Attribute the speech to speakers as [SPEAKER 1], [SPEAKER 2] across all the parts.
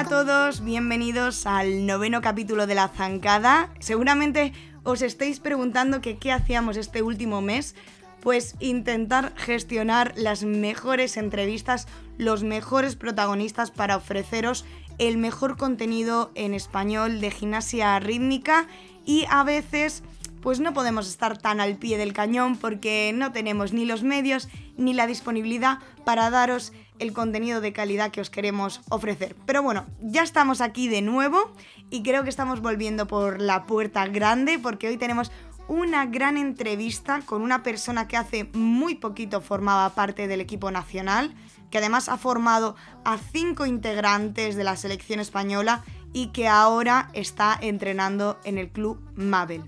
[SPEAKER 1] Hola a todos, bienvenidos al noveno capítulo de La Zancada. Seguramente os estáis preguntando qué hacíamos este último mes. Pues intentar gestionar las mejores entrevistas, los mejores protagonistas para ofreceros el mejor contenido en español de gimnasia rítmica y a veces pues no podemos estar tan al pie del cañón porque no tenemos ni los medios ni la disponibilidad para daros el contenido de calidad que os queremos ofrecer. Pero bueno, ya estamos aquí de nuevo y creo que estamos volviendo por la puerta grande porque hoy tenemos una gran entrevista con una persona que hace muy poquito formaba parte del equipo nacional, que además ha formado a cinco integrantes de la selección española y que ahora está entrenando en el club Mabel.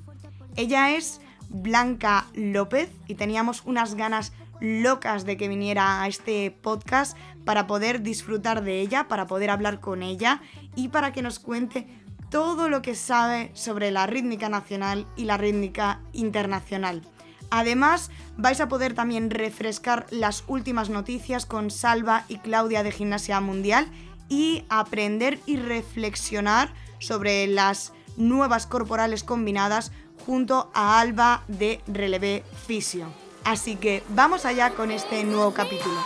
[SPEAKER 1] Ella es Blanca López y teníamos unas ganas locas de que viniera a este podcast para poder disfrutar de ella, para poder hablar con ella y para que nos cuente todo lo que sabe sobre la rítmica nacional y la rítmica internacional. Además, vais a poder también refrescar las últimas noticias con Salva y Claudia de Gimnasia Mundial y aprender y reflexionar sobre las nuevas corporales combinadas junto a Alba de Relevé Fisio. Así que vamos allá con este nuevo capítulo.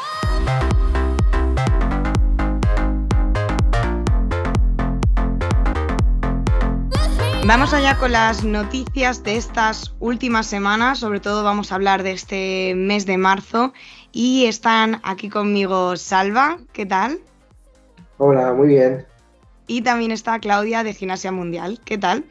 [SPEAKER 1] Vamos allá con las noticias de estas últimas semanas, sobre todo vamos a hablar de este mes de marzo y están aquí conmigo Salva, ¿qué tal?
[SPEAKER 2] Hola, muy bien.
[SPEAKER 1] Y también está Claudia de Gimnasia Mundial, ¿qué tal?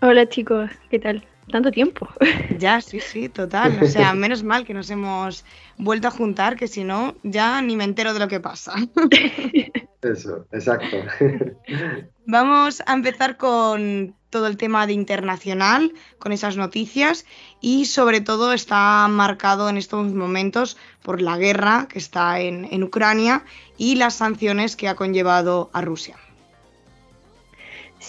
[SPEAKER 3] Hola chicos, ¿qué tal? Tanto tiempo.
[SPEAKER 1] Ya, sí, sí, total. O sea, menos mal que nos hemos vuelto a juntar, que si no, ya ni me entero de lo que pasa.
[SPEAKER 2] Eso, exacto.
[SPEAKER 1] Vamos a empezar con todo el tema de internacional, con esas noticias y sobre todo está marcado en estos momentos por la guerra que está en, en Ucrania y las sanciones que ha conllevado a Rusia.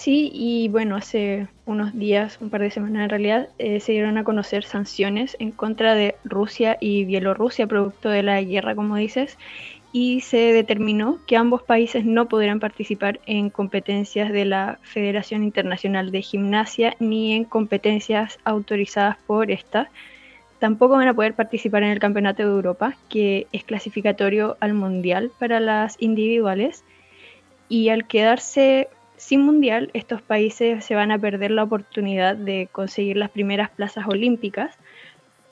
[SPEAKER 3] Sí, y bueno, hace unos días, un par de semanas en realidad, eh, se dieron a conocer sanciones en contra de Rusia y Bielorrusia, producto de la guerra, como dices, y se determinó que ambos países no podrán participar en competencias de la Federación Internacional de Gimnasia ni en competencias autorizadas por esta. Tampoco van a poder participar en el Campeonato de Europa, que es clasificatorio al Mundial para las individuales. Y al quedarse sin mundial, estos países se van a perder la oportunidad de conseguir las primeras plazas olímpicas,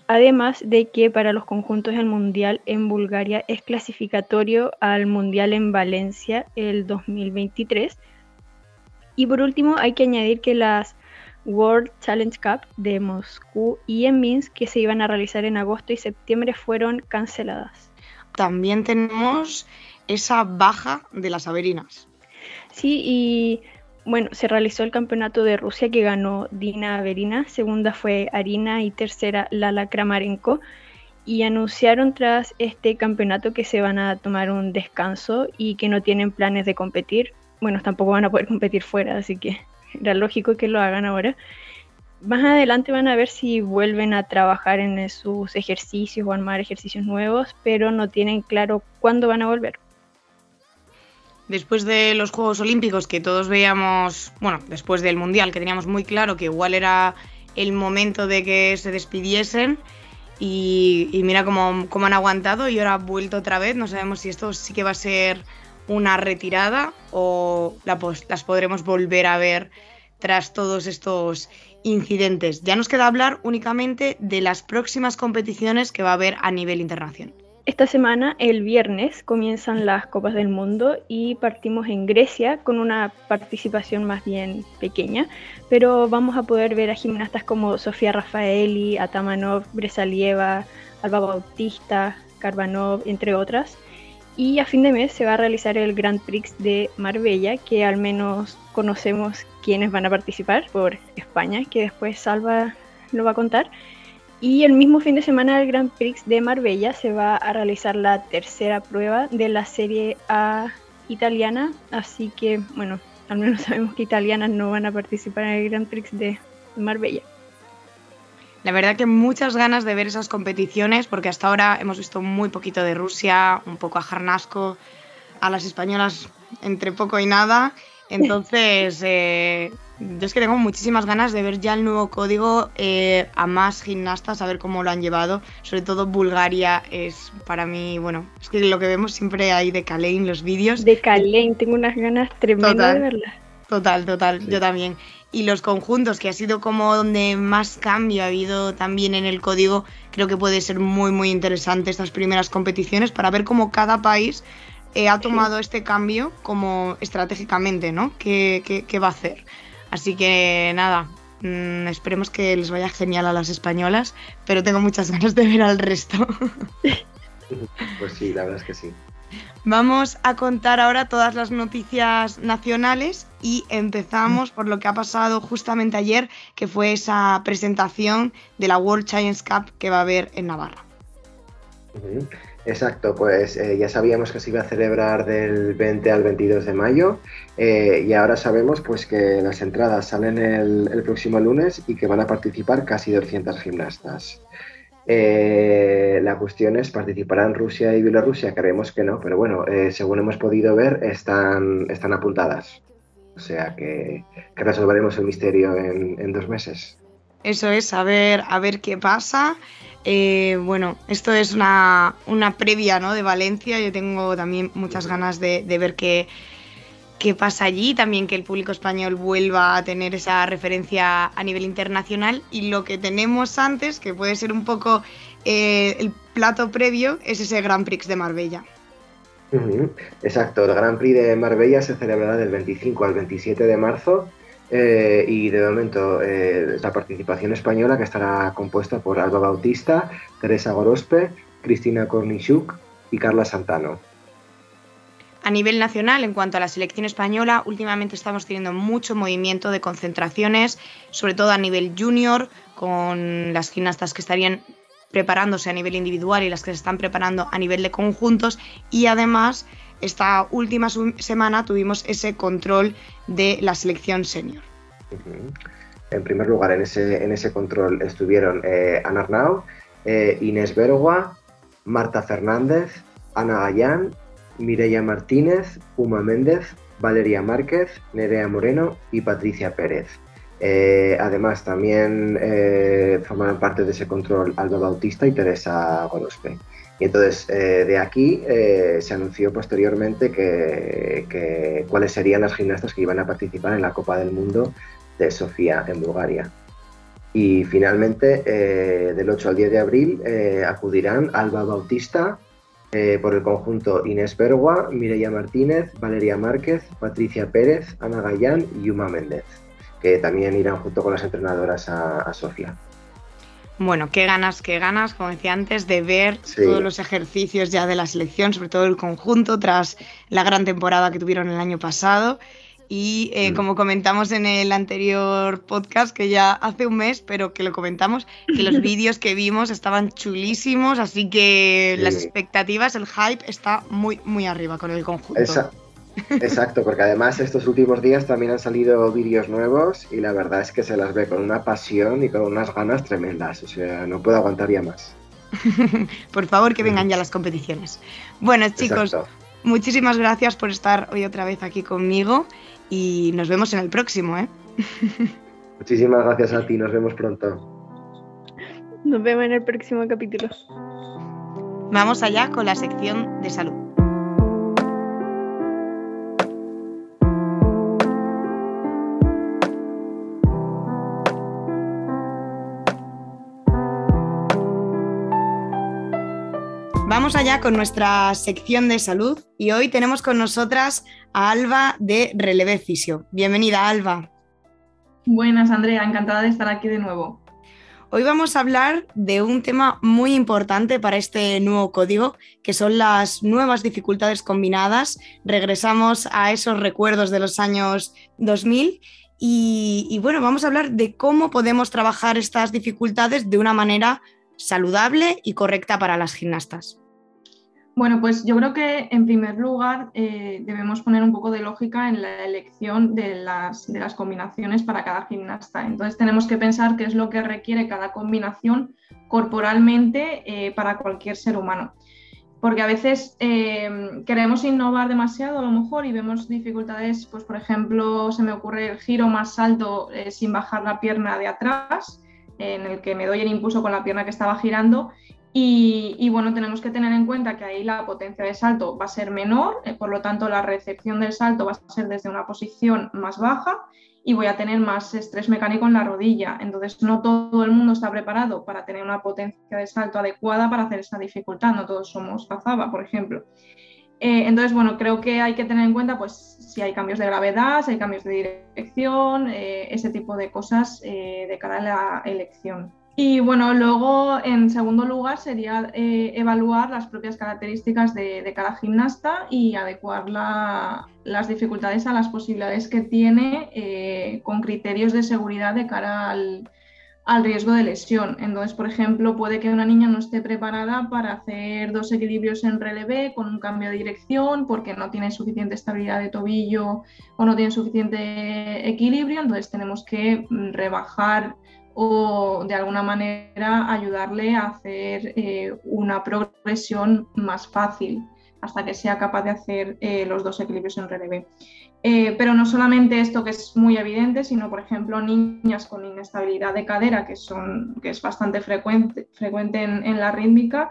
[SPEAKER 3] además de que para los conjuntos el mundial en Bulgaria es clasificatorio al mundial en Valencia el 2023. Y por último, hay que añadir que las World Challenge Cup de Moscú y en Minsk, que se iban a realizar en agosto y septiembre, fueron canceladas.
[SPEAKER 1] También tenemos esa baja de las Averinas.
[SPEAKER 3] Sí, y bueno, se realizó el campeonato de Rusia que ganó Dina Averina, segunda fue Arina y tercera Lala Kramarenko. Y anunciaron tras este campeonato que se van a tomar un descanso y que no tienen planes de competir. Bueno, tampoco van a poder competir fuera, así que era lógico que lo hagan ahora. Más adelante van a ver si vuelven a trabajar en sus ejercicios o armar ejercicios nuevos, pero no tienen claro cuándo van a volver
[SPEAKER 1] después de los Juegos Olímpicos que todos veíamos, bueno, después del Mundial, que teníamos muy claro que igual era el momento de que se despidiesen. Y, mira cómo, han aguantado y ahora ha vuelto otra vez. No sabemos si esto sí que va a ser una retirada o las podremos volver a ver tras todos estos incidentes. Ya nos queda hablar únicamente de las próximas competiciones que va a haber a nivel internacional.
[SPEAKER 3] Esta semana, el viernes, comienzan las Copas del Mundo y partimos en Grecia con una participación más bien pequeña, pero vamos a poder ver a gimnastas como Sofía Rafaeli, Atamanov, Bresalieva, Alba Bautista, Karbanov, entre otras. Y a fin de mes se va a realizar el Grand Prix de Marbella, que al menos conocemos quiénes van a participar por España, que después Salva lo va a contar. Y el mismo fin de semana del Grand Prix de Marbella se va a realizar la tercera prueba de la Serie A italiana, así que bueno, al menos sabemos que italianas no van a participar en el Grand Prix de Marbella.
[SPEAKER 1] La verdad que muchas ganas de ver esas competiciones porque hasta ahora hemos visto muy poquito de Rusia, un poco a Jarnasco, a las españolas entre poco y nada. Entonces, eh, yo es que tengo muchísimas ganas de ver ya el nuevo código eh, a más gimnastas, a ver cómo lo han llevado. Sobre todo Bulgaria es para mí, bueno, es que lo que vemos siempre ahí de Kalein, los vídeos.
[SPEAKER 3] De Kalein, tengo unas ganas tremendas de verla.
[SPEAKER 1] Total, total, yo también. Y los conjuntos, que ha sido como donde más cambio ha habido también en el código, creo que puede ser muy, muy interesante estas primeras competiciones para ver cómo cada país eh, ha tomado este cambio como estratégicamente, ¿no? ¿Qué, qué, va a hacer? Así que nada, mm, esperemos que les vaya genial a las españolas, pero tengo muchas ganas de ver al resto.
[SPEAKER 2] Pues sí, la verdad es que sí.
[SPEAKER 1] Vamos a contar ahora todas las noticias nacionales y empezamos por lo que ha pasado justamente ayer, que fue esa presentación de la World Challenge Cup que va a haber en Navarra.
[SPEAKER 2] Exacto, pues eh, ya sabíamos que se iba a celebrar del 20 al 22 de mayo eh, y ahora sabemos pues que las entradas salen el, próximo lunes y que van a participar casi 200 gimnastas. Eh, la cuestión es, ¿participarán Rusia y Bielorrusia? Creemos que no, pero bueno, según hemos podido ver, están, están apuntadas. O sea que, resolveremos el misterio en, dos meses.
[SPEAKER 1] Eso es, a ver, a ver qué pasa. Eh, bueno, esto es una, previa ¿no? de Valencia. Yo tengo también muchas ganas de, de ver qué qué pasa allí, también que el público español vuelva a tener esa referencia a nivel internacional y lo que tenemos antes, que puede ser un poco eh, el plato previo, es ese Grand Prix de Marbella.
[SPEAKER 2] Exacto, el Grand Prix de Marbella se celebrará del 25 al 27 de marzo eh, y de momento eh, la participación española que estará compuesta por Alba Bautista, Teresa Gorospe, Cristina Kornichuk y Carla Santano.
[SPEAKER 1] A nivel nacional, en cuanto a la selección española, últimamente estamos teniendo mucho movimiento de concentraciones, sobre todo a nivel junior, con las gimnastas que estarían preparándose a nivel individual y las que se están preparando a nivel de conjuntos. Y además, esta última semana tuvimos ese control de la selección senior.
[SPEAKER 2] En primer lugar, en ese, control estuvieron eh, Ana Arnau, eh, Inés Bergua, Marta Fernández, Ana Gallán Mireia Martínez, Uma Méndez, Valeria Márquez, Nerea Moreno y Patricia Pérez. Eh, además, también formaron parte de ese control Alba Bautista y Teresa Gorospe. Y entonces, eh, de aquí se anunció posteriormente que, cuáles serían las gimnastas que iban a participar en la Copa del Mundo de Sofía en Bulgaria. Y finalmente, del 8 al 10 de abril, acudirán Alba Bautista, eh, por el conjunto Inés Bergua, Mireia Martínez, Valeria Márquez, Patricia Pérez, Ana Gallán y Yuma Méndez, que también irán junto con las entrenadoras a, Sofía.
[SPEAKER 1] Bueno, qué ganas, qué ganas, como decía antes, de ver todos los ejercicios ya de la selección, sobre todo el conjunto, tras la gran temporada que tuvieron el año pasado. Y eh, mm. como comentamos en el anterior podcast, que ya hace un mes, pero que lo comentamos, que los vídeos que vimos estaban chulísimos, así que las expectativas, el hype está muy, muy arriba con el conjunto.
[SPEAKER 2] Exacto, porque además estos últimos días también han salido vídeos nuevos y la verdad es que se las ve con una pasión y con unas ganas tremendas, o sea, no puedo aguantar ya más.
[SPEAKER 1] Por favor, que vengan ya las competiciones. Bueno, chicos, muchísimas gracias por estar hoy otra vez aquí conmigo y nos vemos en el próximo, ¿eh?
[SPEAKER 2] Muchísimas gracias a ti, nos vemos pronto.
[SPEAKER 3] Nos vemos en el próximo capítulo.
[SPEAKER 1] Vamos allá con la sección de salud. Vamos allá con nuestra sección de salud y hoy tenemos con nosotras a Alba de Relevé Fisio. Bienvenida, Alba.
[SPEAKER 4] Buenas, Andrea, encantada de estar aquí de nuevo.
[SPEAKER 1] Hoy vamos a hablar de un tema muy importante para este nuevo código, que son las nuevas dificultades combinadas. Regresamos a esos recuerdos de los años 2000 y, y bueno, vamos a hablar de cómo podemos trabajar estas dificultades de una manera saludable y correcta para las gimnastas?
[SPEAKER 4] Bueno, pues yo creo que en primer lugar eh, debemos poner un poco de lógica en la elección de las, combinaciones para cada gimnasta. Entonces tenemos que pensar qué es lo que requiere cada combinación corporalmente eh, para cualquier ser humano. porque a veces eh, queremos innovar demasiado a lo mejor y vemos dificultades, pues por ejemplo, se me ocurre el giro más alto sin bajar la pierna de atrás, en el que me doy el impulso con la pierna que estaba girando. Y, bueno, tenemos que tener en cuenta que ahí la potencia de salto va a ser menor, eh, por lo tanto la recepción del salto va a ser desde una posición más baja y voy a tener más estrés mecánico en la rodilla. Entonces, no todo el mundo está preparado para tener una potencia de salto adecuada para hacer esa dificultad. No todos somos Zazaba, por ejemplo. Eh, entonces, bueno, creo que hay que tener en cuenta pues, si hay cambios de gravedad, si hay cambios de dirección, eh, ese tipo de cosas de cara a la elección. Y bueno, luego en segundo lugar sería eh, evaluar las propias características de, cada gimnasta y adecuar las dificultades a las posibilidades que tiene eh, con criterios de seguridad de cara al, riesgo de lesión. Entonces, por ejemplo, puede que una niña no esté preparada para hacer dos equilibrios en relevé con un cambio de dirección porque no tiene suficiente estabilidad de tobillo o no tiene suficiente equilibrio. Entonces, tenemos que mm, rebajar o de alguna manera ayudarle a hacer eh, una progresión más fácil hasta que sea capaz de hacer eh, los dos equilibrios en relevé. Eh, pero no solamente esto que es muy evidente, sino por ejemplo niñas con inestabilidad de cadera, que, son, que es bastante frecuente, frecuente en, la rítmica,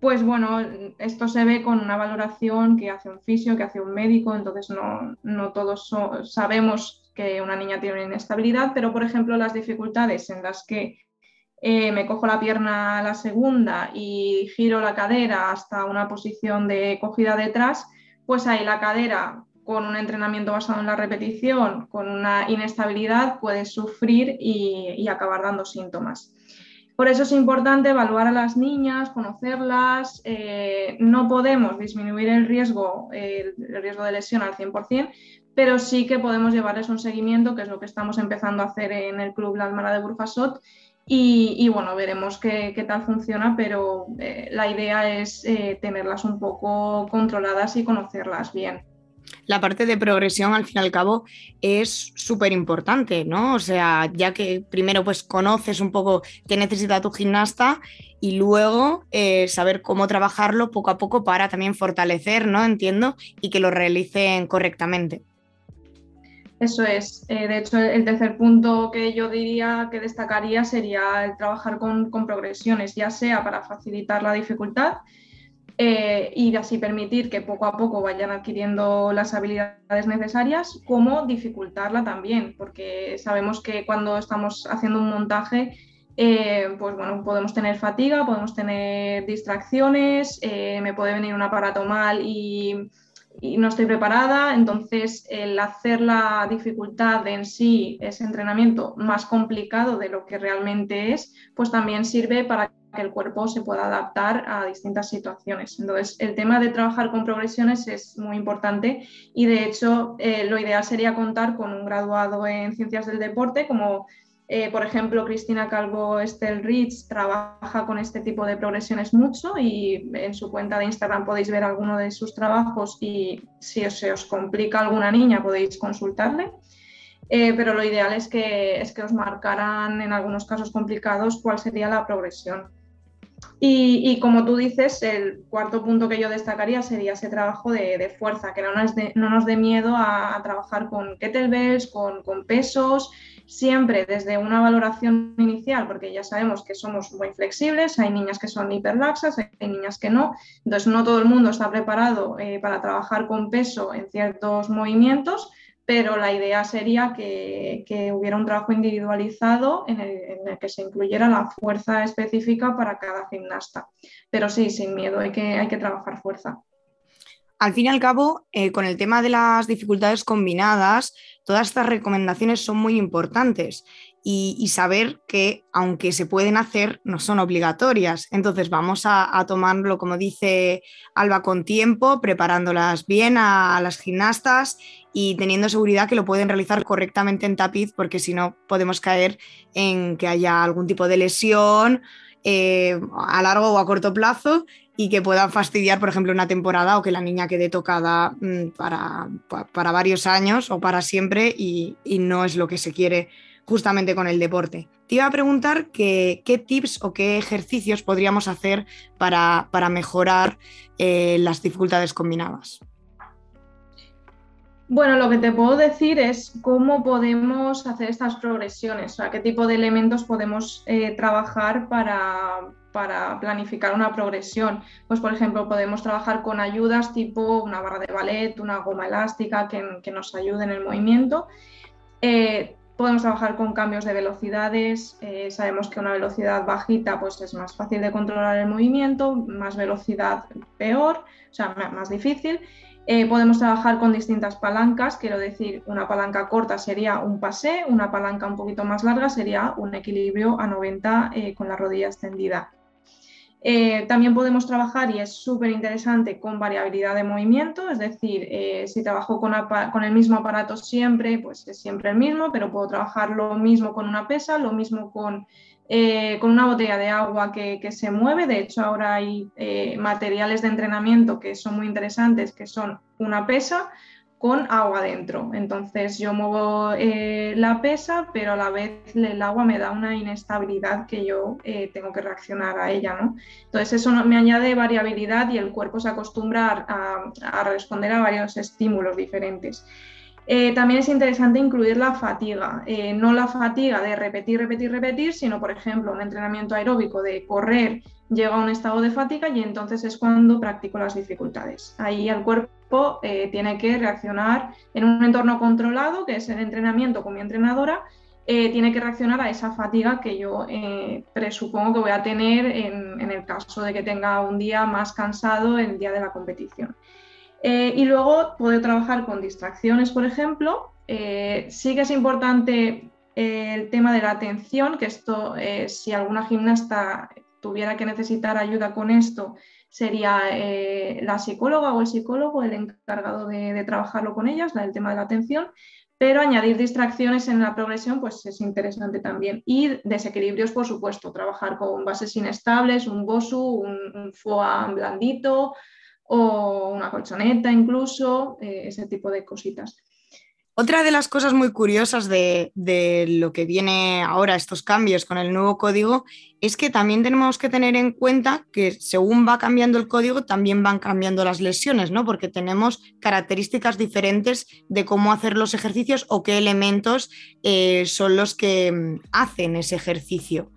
[SPEAKER 4] pues bueno, esto se ve con una valoración que hace un fisio, que hace un médico, entonces no, no todos sabemos que una niña tiene una inestabilidad, pero por ejemplo las dificultades en las que eh, me cojo la pierna la segunda y giro la cadera hasta una posición de cogida detrás, pues ahí la cadera con un entrenamiento basado en la repetición, con una inestabilidad, puede sufrir y, acabar dando síntomas. Por eso es importante evaluar a las niñas, conocerlas. Eh, no podemos disminuir el riesgo, el riesgo de lesión al 100%, pero sí que podemos llevarles un seguimiento, que es lo que estamos empezando a hacer en el Club La Almara de Burjasot. Y, bueno, veremos qué, tal funciona, pero eh, la idea es eh, tenerlas un poco controladas y conocerlas bien.
[SPEAKER 1] La parte de progresión, al fin y al cabo, es súper importante, ¿no? O sea, ya que primero pues conoces un poco qué necesita tu gimnasta y luego eh, saber cómo trabajarlo poco a poco para también fortalecer, ¿no? Entiendo, y que lo realicen correctamente.
[SPEAKER 4] Eso es. Eh, de hecho, el tercer punto que yo diría que destacaría sería el trabajar con, progresiones, ya sea para facilitar la dificultad eh, y así permitir que poco a poco vayan adquiriendo las habilidades necesarias, como dificultarla también, porque sabemos que cuando estamos haciendo un montaje, eh, pues bueno, podemos tener fatiga, podemos tener distracciones, me puede venir un aparato mal y y no estoy preparada, entonces el hacer la dificultad en sí, ese entrenamiento más complicado de lo que realmente es, pues también sirve para que el cuerpo se pueda adaptar a distintas situaciones. Entonces, el tema de trabajar con progresiones es muy importante y de hecho eh, lo ideal sería contar con un graduado en ciencias del deporte como eh, por ejemplo, Cristina Calvo Estel Rich trabaja con este tipo de progresiones mucho y en su cuenta de Instagram podéis ver alguno de sus trabajos y si se os complica alguna niña podéis consultarle. Eh, pero lo ideal es que, es que os marcaran en algunos casos complicados cuál sería la progresión. Y, como tú dices, el cuarto punto que yo destacaría sería ese trabajo de, fuerza, que no nos dé no miedo a, trabajar con kettlebells, con, con pesos, siempre desde una valoración inicial, porque ya sabemos que somos muy flexibles, hay niñas que son hiperlaxas, hay niñas que no, entonces no todo el mundo está preparado eh, para trabajar con peso en ciertos movimientos, pero la idea sería que, hubiera un trabajo individualizado en el, que se incluyera la fuerza específica para cada gimnasta. Pero sí, sin miedo, hay que, hay que trabajar fuerza.
[SPEAKER 1] Al fin y al cabo, eh, con el tema de las dificultades combinadas, todas estas recomendaciones son muy importantes y, saber que aunque se pueden hacer, no son obligatorias. Entonces vamos a, tomarlo, como dice Alba, con tiempo, preparándolas bien a, las gimnastas y teniendo seguridad que lo pueden realizar correctamente en tapiz, porque si no podemos caer en que haya algún tipo de lesión eh, a largo o a corto plazo y que puedan fastidiar, por ejemplo, una temporada o que la niña quede tocada mm, para, para varios años o para siempre y, no es lo que se quiere justamente con el deporte. Te iba a preguntar qué tips o qué ejercicios podríamos hacer para, mejorar eh, las dificultades combinadas.
[SPEAKER 4] Bueno, lo que te puedo decir es cómo podemos hacer estas progresiones, o sea, qué tipo de elementos podemos eh, trabajar para, planificar una progresión. Pues, por ejemplo, podemos trabajar con ayudas tipo una barra de ballet, una goma elástica que, nos ayude en el movimiento. Eh, podemos trabajar con cambios de velocidades. Eh, sabemos que una velocidad bajita pues, es más fácil de controlar el movimiento, más velocidad peor, o sea, más difícil. Eh, podemos trabajar con distintas palancas, quiero decir, una palanca corta sería un pasé, una palanca un poquito más larga sería un equilibrio a 90 eh, con la rodilla extendida. Eh, también podemos trabajar, y es súper interesante, con variabilidad de movimiento, es decir, si trabajo con, con, el mismo aparato siempre, pues es siempre el mismo, pero puedo trabajar lo mismo con una pesa, lo mismo con eh, con una botella de agua que, se mueve. De hecho, ahora hay eh, materiales de entrenamiento que son muy interesantes, que son una pesa con agua dentro. Entonces yo muevo eh, la pesa, pero a la vez el agua me da una inestabilidad que yo tengo que reaccionar a ella. ¿no? Entonces eso me añade variabilidad y el cuerpo se acostumbra a responder a varios estímulos diferentes. Eh, también es interesante incluir la fatiga, eh, no la fatiga de repetir, repetir, repetir, sino, por ejemplo, un entrenamiento aeróbico de correr llega a un estado de fatiga y entonces es cuando practico las dificultades. Ahí el cuerpo eh, tiene que reaccionar en un entorno controlado, que es el entrenamiento con mi entrenadora, tiene que reaccionar a esa fatiga que yo presupongo que voy a tener en, en el caso de que tenga un día más cansado el día de la competición. Eh, y luego poder trabajar con distracciones, por ejemplo. Eh, sí que es importante eh, el tema de la atención, que esto, si alguna gimnasta tuviera que necesitar ayuda con esto, sería la psicóloga o el psicólogo el encargado de, trabajarlo con ellas, el tema de la atención, pero añadir distracciones en la progresión pues es interesante también. Y desequilibrios, por supuesto, trabajar con bases inestables, un BOSU, un, un blandito, o una colchoneta incluso, eh, ese tipo de cositas.
[SPEAKER 1] Otra de las cosas muy curiosas de, lo que viene ahora, estos cambios con el nuevo código, es que también tenemos que tener en cuenta que según va cambiando el código, también van cambiando las lesiones, ¿no? Porque tenemos características diferentes de cómo hacer los ejercicios o qué elementos eh, son los que mm, hacen ese ejercicio.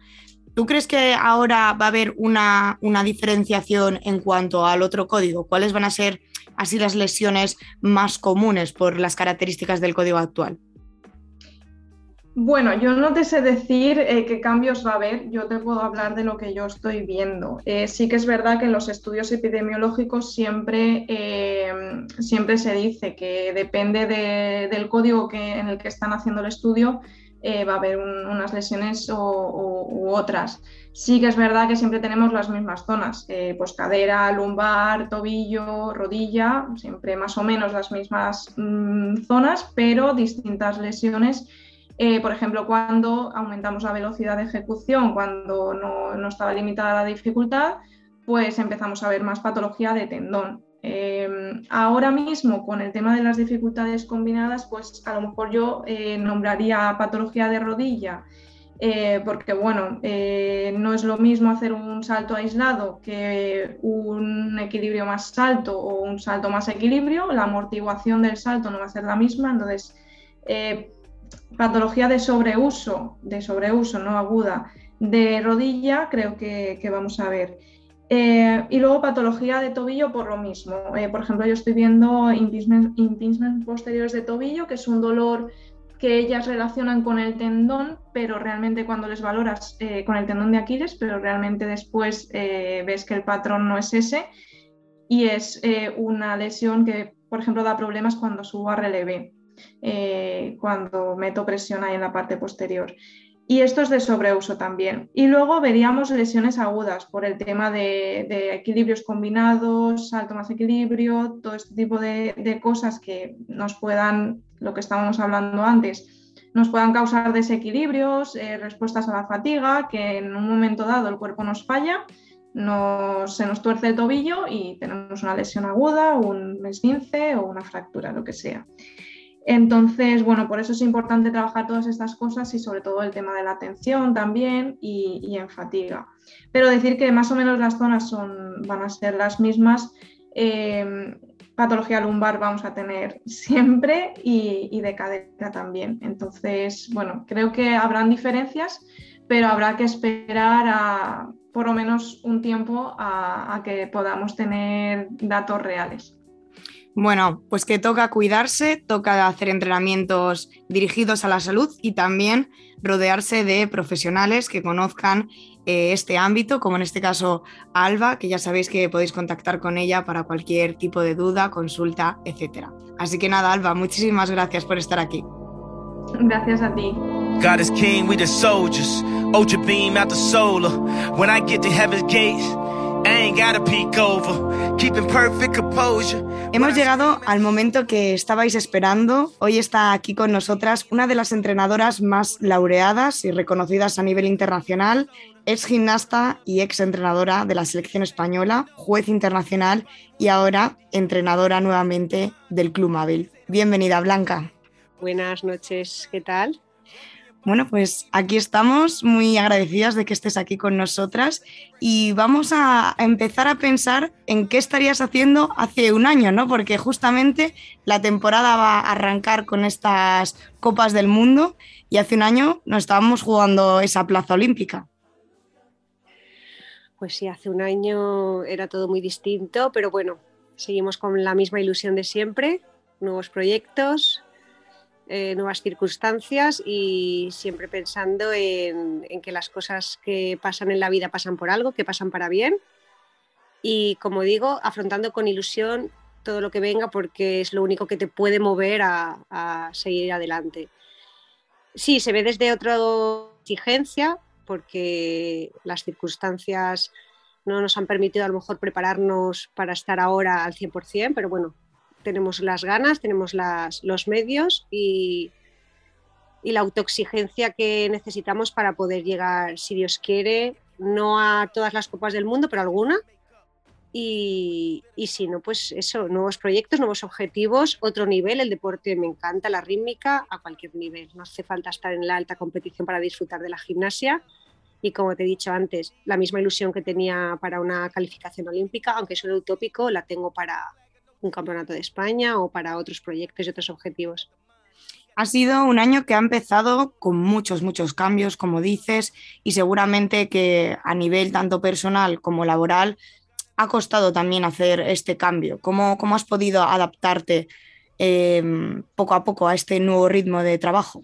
[SPEAKER 1] ¿Tú crees que ahora va a haber una, diferenciación en cuanto al otro código? ¿Cuáles van a ser así las lesiones más comunes por las características del código actual?
[SPEAKER 4] Bueno, yo no te sé decir eh, qué cambios va a haber, yo te puedo hablar de lo que yo estoy viendo. Eh, sí que es verdad que en los estudios epidemiológicos siempre, eh, siempre se dice que depende del código en el que están haciendo el estudio, eh, va a haber unas lesiones o, u otras. Sí que es verdad que siempre tenemos las mismas zonas, eh, pues cadera, lumbar, tobillo, rodilla, siempre más o menos las mismas mm, zonas, pero distintas lesiones. Eh, por ejemplo, cuando aumentamos la velocidad de ejecución, cuando no, no estaba limitada la dificultad, pues empezamos a ver más patología de tendón. Em, ahora mismo, con el tema de las dificultades combinadas, pues a lo mejor yo eh, nombraría patología de rodilla, eh, porque bueno, eh, no es lo mismo hacer un salto aislado que un equilibrio más alto o un salto más equilibrio, la amortiguación del salto no va a ser la misma, entonces patología de sobreuso, de sobreuso no aguda, de rodilla creo que vamos a ver. Eh, y luego patología de tobillo por lo mismo. Eh, por ejemplo, yo estoy viendo impingement, posteriores de tobillo, que es un dolor que ellas relacionan con el tendón, pero realmente cuando les valoras eh, con el tendón de Aquiles, pero realmente después ves que el patrón no es ese y es una lesión que, por ejemplo, da problemas cuando subo a relevé, cuando meto presión ahí en la parte posterior. Y esto es de sobreuso también. Y luego veríamos lesiones agudas por el tema de, equilibrios combinados, salto más equilibrio, todo este tipo de, cosas que nos puedan, lo que estábamos hablando antes, nos puedan causar desequilibrios, eh, respuestas a la fatiga, que en un momento dado el cuerpo nos falla, se nos tuerce el tobillo y tenemos una lesión aguda, un esguince o una fractura, lo que sea. Entonces, bueno, por eso es importante trabajar todas estas cosas y sobre todo el tema de la atención también y, en fatiga. Pero decir que más o menos las zonas son, van a ser las mismas. Em, patología lumbar vamos a tener siempre y, de cadera también. Entonces, bueno, creo que habrán diferencias, pero habrá que esperar por lo menos un tiempo a que podamos tener datos reales.
[SPEAKER 1] Bueno, pues que toca cuidarse, toca hacer entrenamientos dirigidos a la salud y también rodearse de profesionales que conozcan eh, este ámbito, como en este caso Alba, que ya sabéis que podéis contactar con ella para cualquier tipo de duda, consulta, etc. Así que nada, Alba, muchísimas gracias por estar aquí.
[SPEAKER 4] Gracias a ti. God is king, we the soldiers. Ultra beam out the solar. When I get to heaven's gates. Hemos llegado al momento que estabais esperando. Hoy está aquí con nosotras una de las entrenadoras más laureadas y reconocidas a nivel internacional. Es gimnasta y ex entrenadora de la selección española, juez internacional y ahora entrenadora nuevamente del Club Móvil. Bienvenida, Blanca.
[SPEAKER 5] Buenas noches, ¿qué tal?
[SPEAKER 1] Bueno, pues aquí estamos muy agradecidas de que estés aquí con nosotras y vamos a empezar a pensar en qué estarías haciendo hace un año, ¿no? Porque justamente la temporada va a arrancar con estas Copas del Mundo y hace un año nos estábamos jugando esa plaza olímpica.
[SPEAKER 5] Pues sí, hace un año era todo muy distinto, pero bueno, seguimos con la misma ilusión de siempre, nuevos proyectos, eh, nuevas circunstancias y siempre pensando en, que las cosas que pasan en la vida pasan por algo, que pasan para bien. Y como digo, afrontando con ilusión todo lo que venga porque es lo único que te puede mover a, seguir adelante. Sí, se ve desde otra exigencia porque las circunstancias no nos han permitido a lo mejor prepararnos para estar ahora al 100%, pero bueno, tenemos las ganas, tenemos los medios y, la autoexigencia que necesitamos para poder llegar, si Dios quiere, no a todas las copas del mundo, pero alguna. Y, y, si no, pues eso, nuevos proyectos, nuevos objetivos, otro nivel. El deporte me encanta, la rítmica a cualquier nivel. No hace falta estar en la alta competición para disfrutar de la gimnasia. Y como te he dicho antes, la misma ilusión que tenía para una calificación olímpica, aunque suene utópico, la tengo para, un campeonato de España o para otros proyectos y otros objetivos.
[SPEAKER 1] Ha sido un año que ha empezado con muchos, muchos cambios, como dices, y seguramente que a nivel tanto personal como laboral ha costado también hacer este cambio. ¿Cómo, cómo has podido adaptarte em, poco a poco a este nuevo ritmo de trabajo?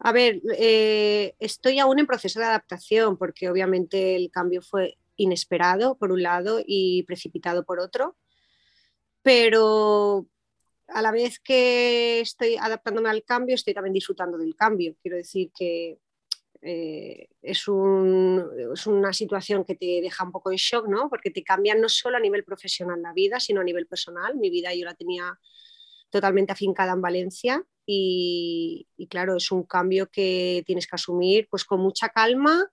[SPEAKER 5] A ver, eh, estoy aún en proceso de adaptación porque obviamente el cambio fue inesperado por un lado y precipitado por otro pero a la vez que estoy adaptándome al cambio, estoy también disfrutando del cambio. Quiero decir que eh, es, una situación que te deja un poco en shock, ¿no? Porque te cambia no solo a nivel profesional la vida, sino a nivel personal. Mi vida yo la tenía totalmente afincada en Valencia y, y claro, es un cambio que tienes que asumir pues con mucha calma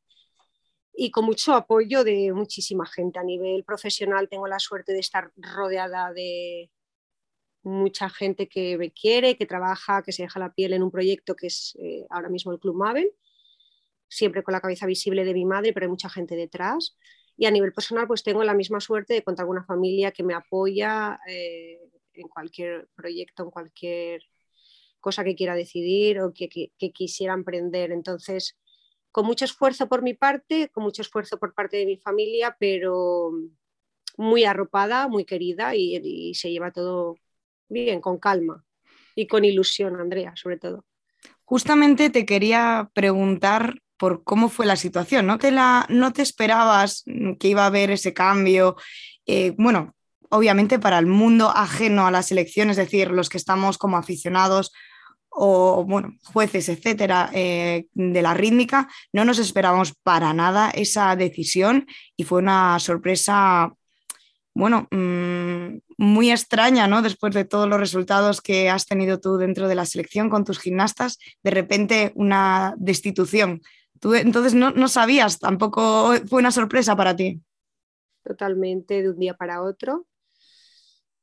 [SPEAKER 5] y con mucho apoyo de muchísima gente. A nivel profesional tengo la suerte de estar rodeada de mucha gente que me quiere, que trabaja, que se deja la piel en un proyecto que es eh, ahora mismo el Club Mabel, siempre con la cabeza visible de mi madre, pero hay mucha gente detrás. Y a nivel personal, pues tengo la misma suerte de contar con una familia que me apoya eh, en cualquier proyecto, en cualquier cosa que quiera decidir o que, que quisiera emprender. Entonces, con mucho esfuerzo por mi parte, con mucho esfuerzo por parte de mi familia, pero muy arropada, muy querida y, se lleva todo bien, con calma y con ilusión, Andrea, sobre todo.
[SPEAKER 1] Justamente te quería preguntar por cómo fue la situación. ¿No te, la, no te esperabas que iba a haber ese cambio? Eh, bueno, obviamente para el mundo ajeno a la selección, es decir, los que estamos como aficionados o bueno, jueces, etcétera, eh, de la rítmica, no nos esperábamos para nada esa decisión y fue una sorpresa, bueno, mm, muy extraña, ¿no? Después de todos los resultados que has tenido tú dentro de la selección con tus gimnastas, de repente una destitución. Tú entonces no, no sabías, tampoco fue una sorpresa para ti.
[SPEAKER 5] Totalmente, de un día para otro.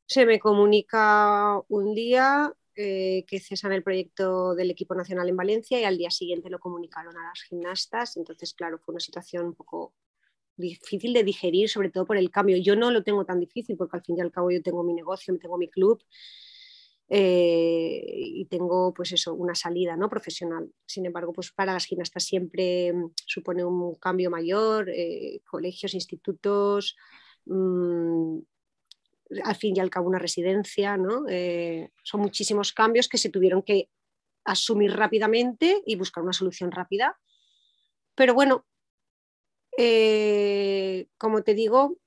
[SPEAKER 5] Se me comunica un día eh, que cesan el proyecto del equipo nacional en Valencia y al día siguiente lo comunicaron a las gimnastas. Entonces, claro, fue una situación un poco difícil de digerir, sobre todo por el cambio. Yo no lo tengo tan difícil porque al fin y al cabo yo tengo mi negocio, tengo mi club eh, y tengo pues eso, una salida ¿no? profesional. Sin embargo, pues para las gimnastas siempre mm, supone un cambio mayor, eh, colegios, institutos, mm, al fin y al cabo una residencia, ¿no? Eh, son muchísimos cambios que se tuvieron que asumir rápidamente y buscar una solución rápida. Pero bueno, eh, como te digo,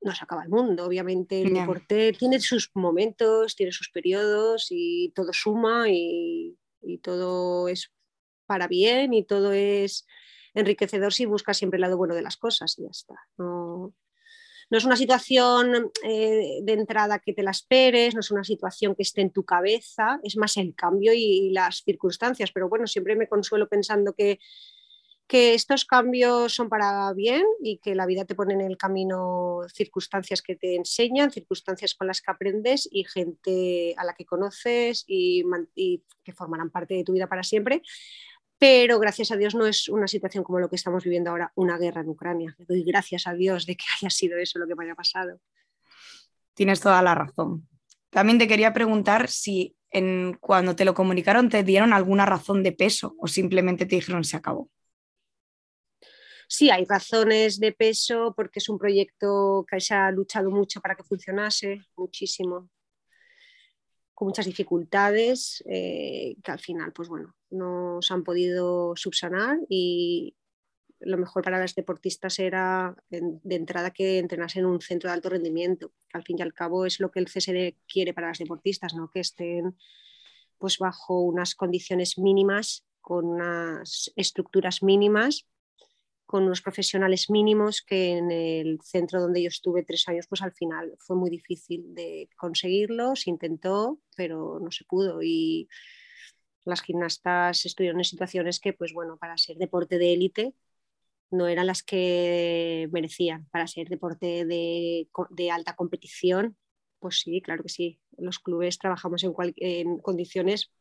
[SPEAKER 5] no se acaba el mundo. Obviamente el deporte tiene sus momentos, tiene sus periodos y todo suma y, y, todo es para bien y todo es enriquecedor si buscas siempre el lado bueno de las cosas y ya está. No, no es una situación eh, de entrada que te la esperes, no es una situación que esté en tu cabeza, es más el cambio y, las circunstancias. Pero bueno, siempre me consuelo pensando que, que estos cambios son para bien y que la vida te pone en el camino circunstancias que te enseñan, circunstancias con las que aprendes y gente a la que conoces y, y que formarán parte de tu vida para siempre pero gracias a Dios no es una situación como lo que estamos viviendo ahora, una guerra en Ucrania. Le doy gracias a Dios de que haya sido eso lo que me haya pasado.
[SPEAKER 1] Tienes toda la razón. También te quería preguntar si en, cuando te lo comunicaron te dieron alguna razón de peso o simplemente te dijeron se acabó.
[SPEAKER 5] Sí, hay razones de peso porque es un proyecto que se ha luchado mucho para que funcionase, muchísimo con muchas dificultades eh, que al final, pues bueno, no se han podido subsanar y lo mejor para las deportistas era de entrada que entrenasen en un centro de alto rendimiento, al fin y al cabo es lo que el CSD quiere para las deportistas, ¿no? que estén pues bajo unas condiciones mínimas, con unas estructuras mínimas con unos profesionales mínimos que en el centro donde yo estuve tres años, pues al final fue muy difícil de conseguirlo, se intentó, pero no se pudo y las gimnastas estuvieron en situaciones que, pues bueno, para ser deporte de élite no eran las que merecían, para ser deporte de, de alta competición, pues sí, claro que sí, los clubes trabajamos en, en condiciones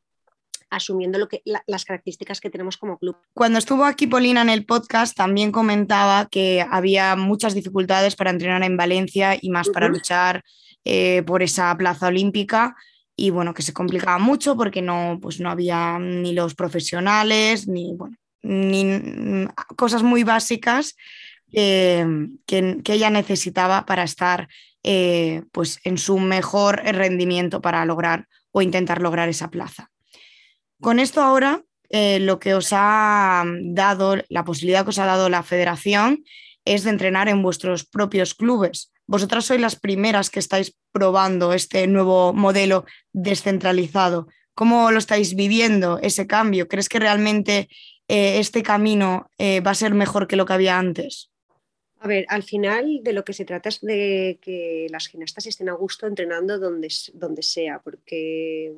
[SPEAKER 5] asumiendo lo que, las características que tenemos como club.
[SPEAKER 1] Cuando estuvo aquí Polina en el podcast, también comentaba que había muchas dificultades para entrenar en Valencia y más para luchar eh, por esa plaza olímpica. Y bueno, que se complicaba mucho porque no, pues no había ni los profesionales, ni, bueno, ni cosas muy básicas que, ella necesitaba para estar eh, pues en su mejor rendimiento para lograr o intentar lograr esa plaza. Con esto ahora, eh, lo que os ha dado, la posibilidad que os ha dado la federación es de entrenar en vuestros propios clubes. Vosotras sois las primeras que estáis probando este nuevo modelo descentralizado. ¿Cómo lo estáis viviendo ese cambio? ¿Crees que realmente eh, este camino eh, va a ser mejor que lo que había antes?
[SPEAKER 5] A ver, al final de lo que se trata es de que las gimnastas estén a gusto entrenando donde, donde sea, porque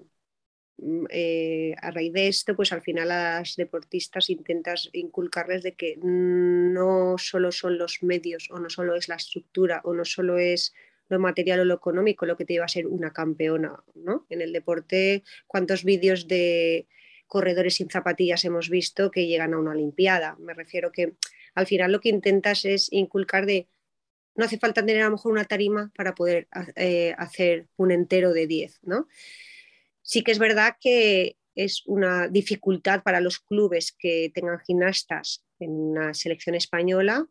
[SPEAKER 5] eh, a raíz de esto, pues al final a las deportistas intentas inculcarles de que no solo son los medios o no solo es la estructura o no solo es lo material o lo económico lo que te lleva a ser una campeona, ¿no? En el deporte, ¿cuántos vídeos de corredores sin zapatillas hemos visto que llegan a una olimpiada? Me refiero que al final lo que intentas es inculcar de no hace falta tener a lo mejor una tarima para poder eh, hacer un entero de 10, ¿no? Sí que es verdad que es una dificultad para los clubes que tengan gimnastas en una selección española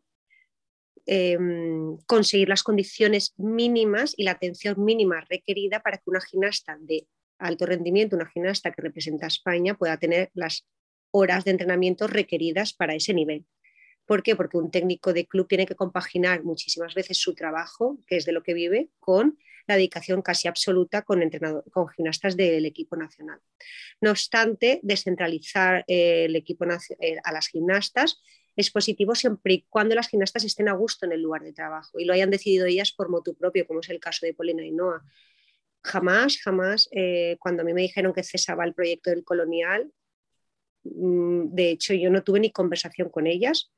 [SPEAKER 5] em, conseguir las condiciones mínimas y la atención mínima requerida para que una gimnasta de alto rendimiento, una gimnasta que representa a España, pueda tener las horas de entrenamiento requeridas para ese nivel. ¿Por qué? Porque un técnico de club tiene que compaginar muchísimas veces su trabajo, que es de lo que vive, con la dedicación casi absoluta con, entrenador, con gimnastas del equipo nacional. No obstante, descentralizar eh, el equipo eh, a las gimnastas es positivo siempre y cuando las gimnastas estén a gusto en el lugar de trabajo y lo hayan decidido ellas por motu propio, como es el caso de Polina y Noah. Jamás, jamás, eh, cuando a mí me dijeron que cesaba el proyecto del colonial, mm, de hecho yo no tuve ni conversación con ellas,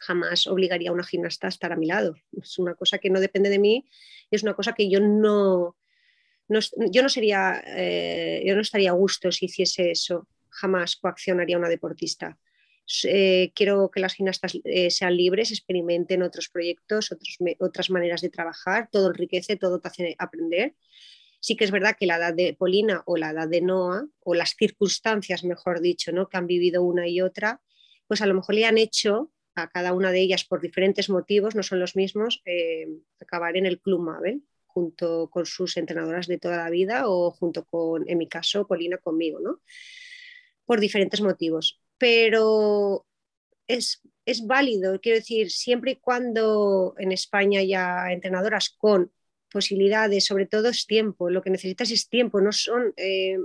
[SPEAKER 5] jamás obligaría a una gimnasta a estar a mi lado. Es una cosa que no depende de mí, es una cosa que yo no, yo no sería, eh, yo no estaría a gusto si hiciese eso, jamás coaccionaría a una deportista. Eh, quiero que las gimnastas eh, sean libres, experimenten otros proyectos, otras maneras de trabajar, todo enriquece, todo te hace aprender. Sí que es verdad que la edad de Polina o la edad de Noah, o las circunstancias, mejor dicho, ¿no? que han vivido una y otra, pues a lo mejor le han hecho a cada una de ellas por diferentes motivos, no son los mismos, acabar en el Club Mabel junto con sus entrenadoras de toda la vida o junto con, en mi caso, Polina conmigo, ¿no? Por diferentes motivos. Pero es, es válido, quiero decir, siempre y cuando en España haya entrenadoras con posibilidades, sobre todo es tiempo, lo que necesitas es tiempo, no son... Eh,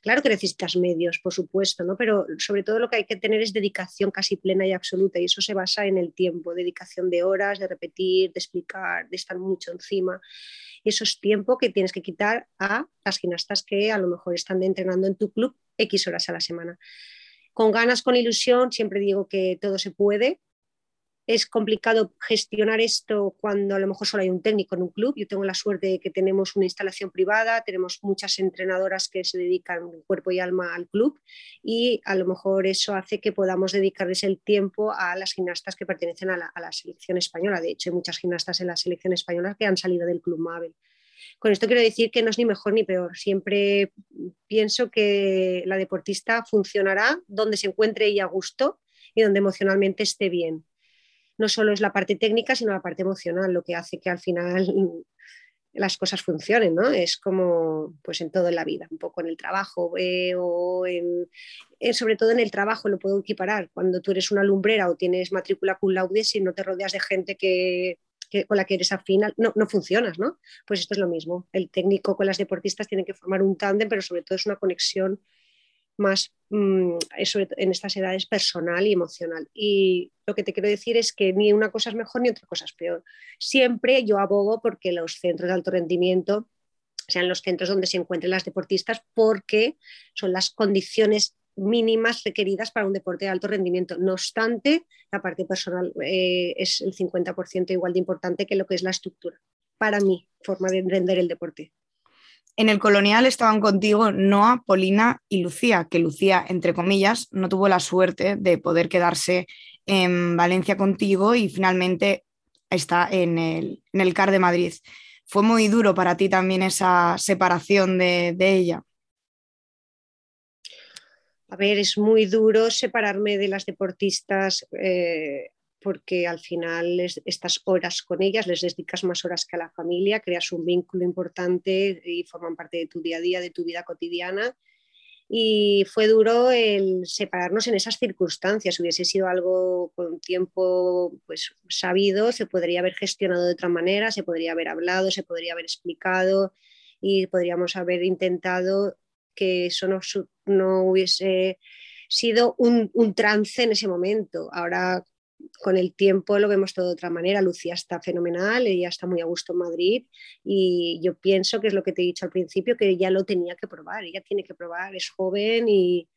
[SPEAKER 5] claro que necesitas medios, por supuesto, ¿no? pero sobre todo lo que hay que tener es dedicación casi plena y absoluta y eso se basa en el tiempo, dedicación de horas, de repetir, de explicar, de estar mucho encima. Eso es tiempo que tienes que quitar a las gimnastas que a lo mejor están entrenando en tu club X horas a la semana. Con ganas, con ilusión, siempre digo que todo se puede, es complicado gestionar esto cuando a lo mejor solo hay un técnico en un club. Yo tengo la suerte de que tenemos una instalación privada, tenemos muchas entrenadoras que se dedican cuerpo y alma al club y a lo mejor eso hace que podamos dedicarles el tiempo a las gimnastas que pertenecen a la, selección española. De hecho, hay muchas gimnastas en la selección española que han salido del club Mabel. Con esto quiero decir que no es ni mejor ni peor. Siempre pienso que la deportista funcionará donde se encuentre ella a gusto y donde emocionalmente esté bien no solo es la parte técnica, sino la parte emocional, lo que hace que al final las cosas funcionen, ¿no? Es como pues en todo en la vida, un poco en el trabajo eh, o en, eh, sobre todo en el trabajo lo puedo equiparar. Cuando tú eres una lumbrera o tienes matrícula cum laude, si no te rodeas de gente que, con la que eres afín, no, no funcionas, ¿no? Pues esto es lo mismo. El técnico con las deportistas tiene que formar un tándem, pero sobre todo es una conexión más mm, en estas edades personal y emocional. Y lo que te quiero decir es que ni una cosa es mejor ni otra cosa es peor. Siempre yo abogo porque los centros de alto rendimiento sean los centros donde se encuentren las deportistas porque son las condiciones mínimas requeridas para un deporte de alto rendimiento. No obstante, la parte personal eh, es el 50% igual de importante que lo que es la estructura. Para mí, forma de entender el deporte.
[SPEAKER 1] En el colonial estaban contigo Noa, Polina y Lucía, que Lucía, entre comillas, no tuvo la suerte de poder quedarse en Valencia contigo y finalmente está en el, en CAR de Madrid. ¿Fue muy duro para ti también esa separación de, ella?
[SPEAKER 5] A ver, es muy duro separarme de las deportistas eh, porque al final estas horas con ellas les dedicas más horas que a la familia, creas un vínculo importante y forman parte de tu día a día, de tu vida cotidiana. Y fue duro el separarnos en esas circunstancias. Hubiese sido algo con tiempo pues, sabido, se podría haber gestionado de otra manera, se podría haber hablado, se podría haber explicado y podríamos haber intentado que eso no, no hubiese sido un, un, trance en ese momento. Ahora con el tiempo lo vemos todo de otra manera. Lucía está fenomenal, ella está muy a gusto en Madrid y yo pienso que es lo que te he dicho al principio, que ella lo tenía que probar, ella tiene que probar, es joven y,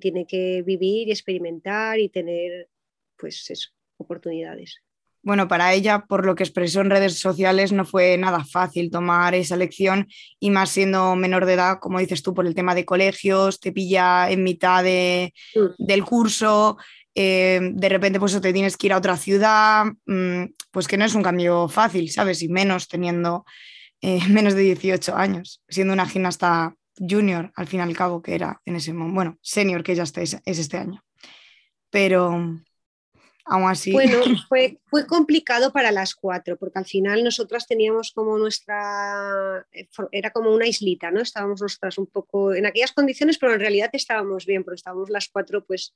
[SPEAKER 5] tiene que vivir y experimentar y tener, pues eso, oportunidades.
[SPEAKER 1] Bueno, para ella, por lo que expresó en redes sociales, no fue nada fácil tomar esa elección y más siendo menor de edad, como dices tú, por el tema de colegios, te pilla en mitad de, mm. del curso, eh, de repente pues te tienes que ir a otra ciudad, mm, pues que no es un cambio fácil, ¿sabes? Y menos teniendo eh, menos de 18 años, siendo una gimnasta junior, al fin y al cabo, que era en ese momento, bueno, senior que ya está, es, este año. Pero aún así...
[SPEAKER 5] Bueno, fue, fue complicado para las cuatro, porque al final nosotras teníamos como nuestra, eh, era como una islita, ¿no? Estábamos nosotras un poco en aquellas condiciones, pero en realidad estábamos bien, porque estábamos las cuatro pues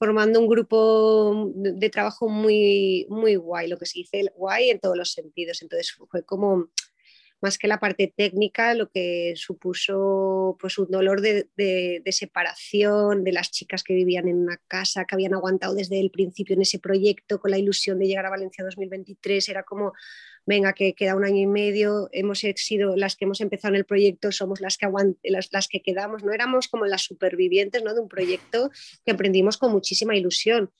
[SPEAKER 5] formando un grupo de trabajo muy, muy guay, lo que se dice guay en todos los sentidos. Entonces fue como más que la parte técnica, lo que supuso pues, un dolor de, separación de las chicas que vivían en una casa, que habían aguantado desde el principio en ese proyecto con la ilusión de llegar a Valencia 2023. Era como, venga, que queda un año y medio, hemos sido las que hemos empezado en el proyecto, somos las que, las, las que quedamos, no éramos como las supervivientes ¿no? de un proyecto que emprendimos con muchísima ilusión.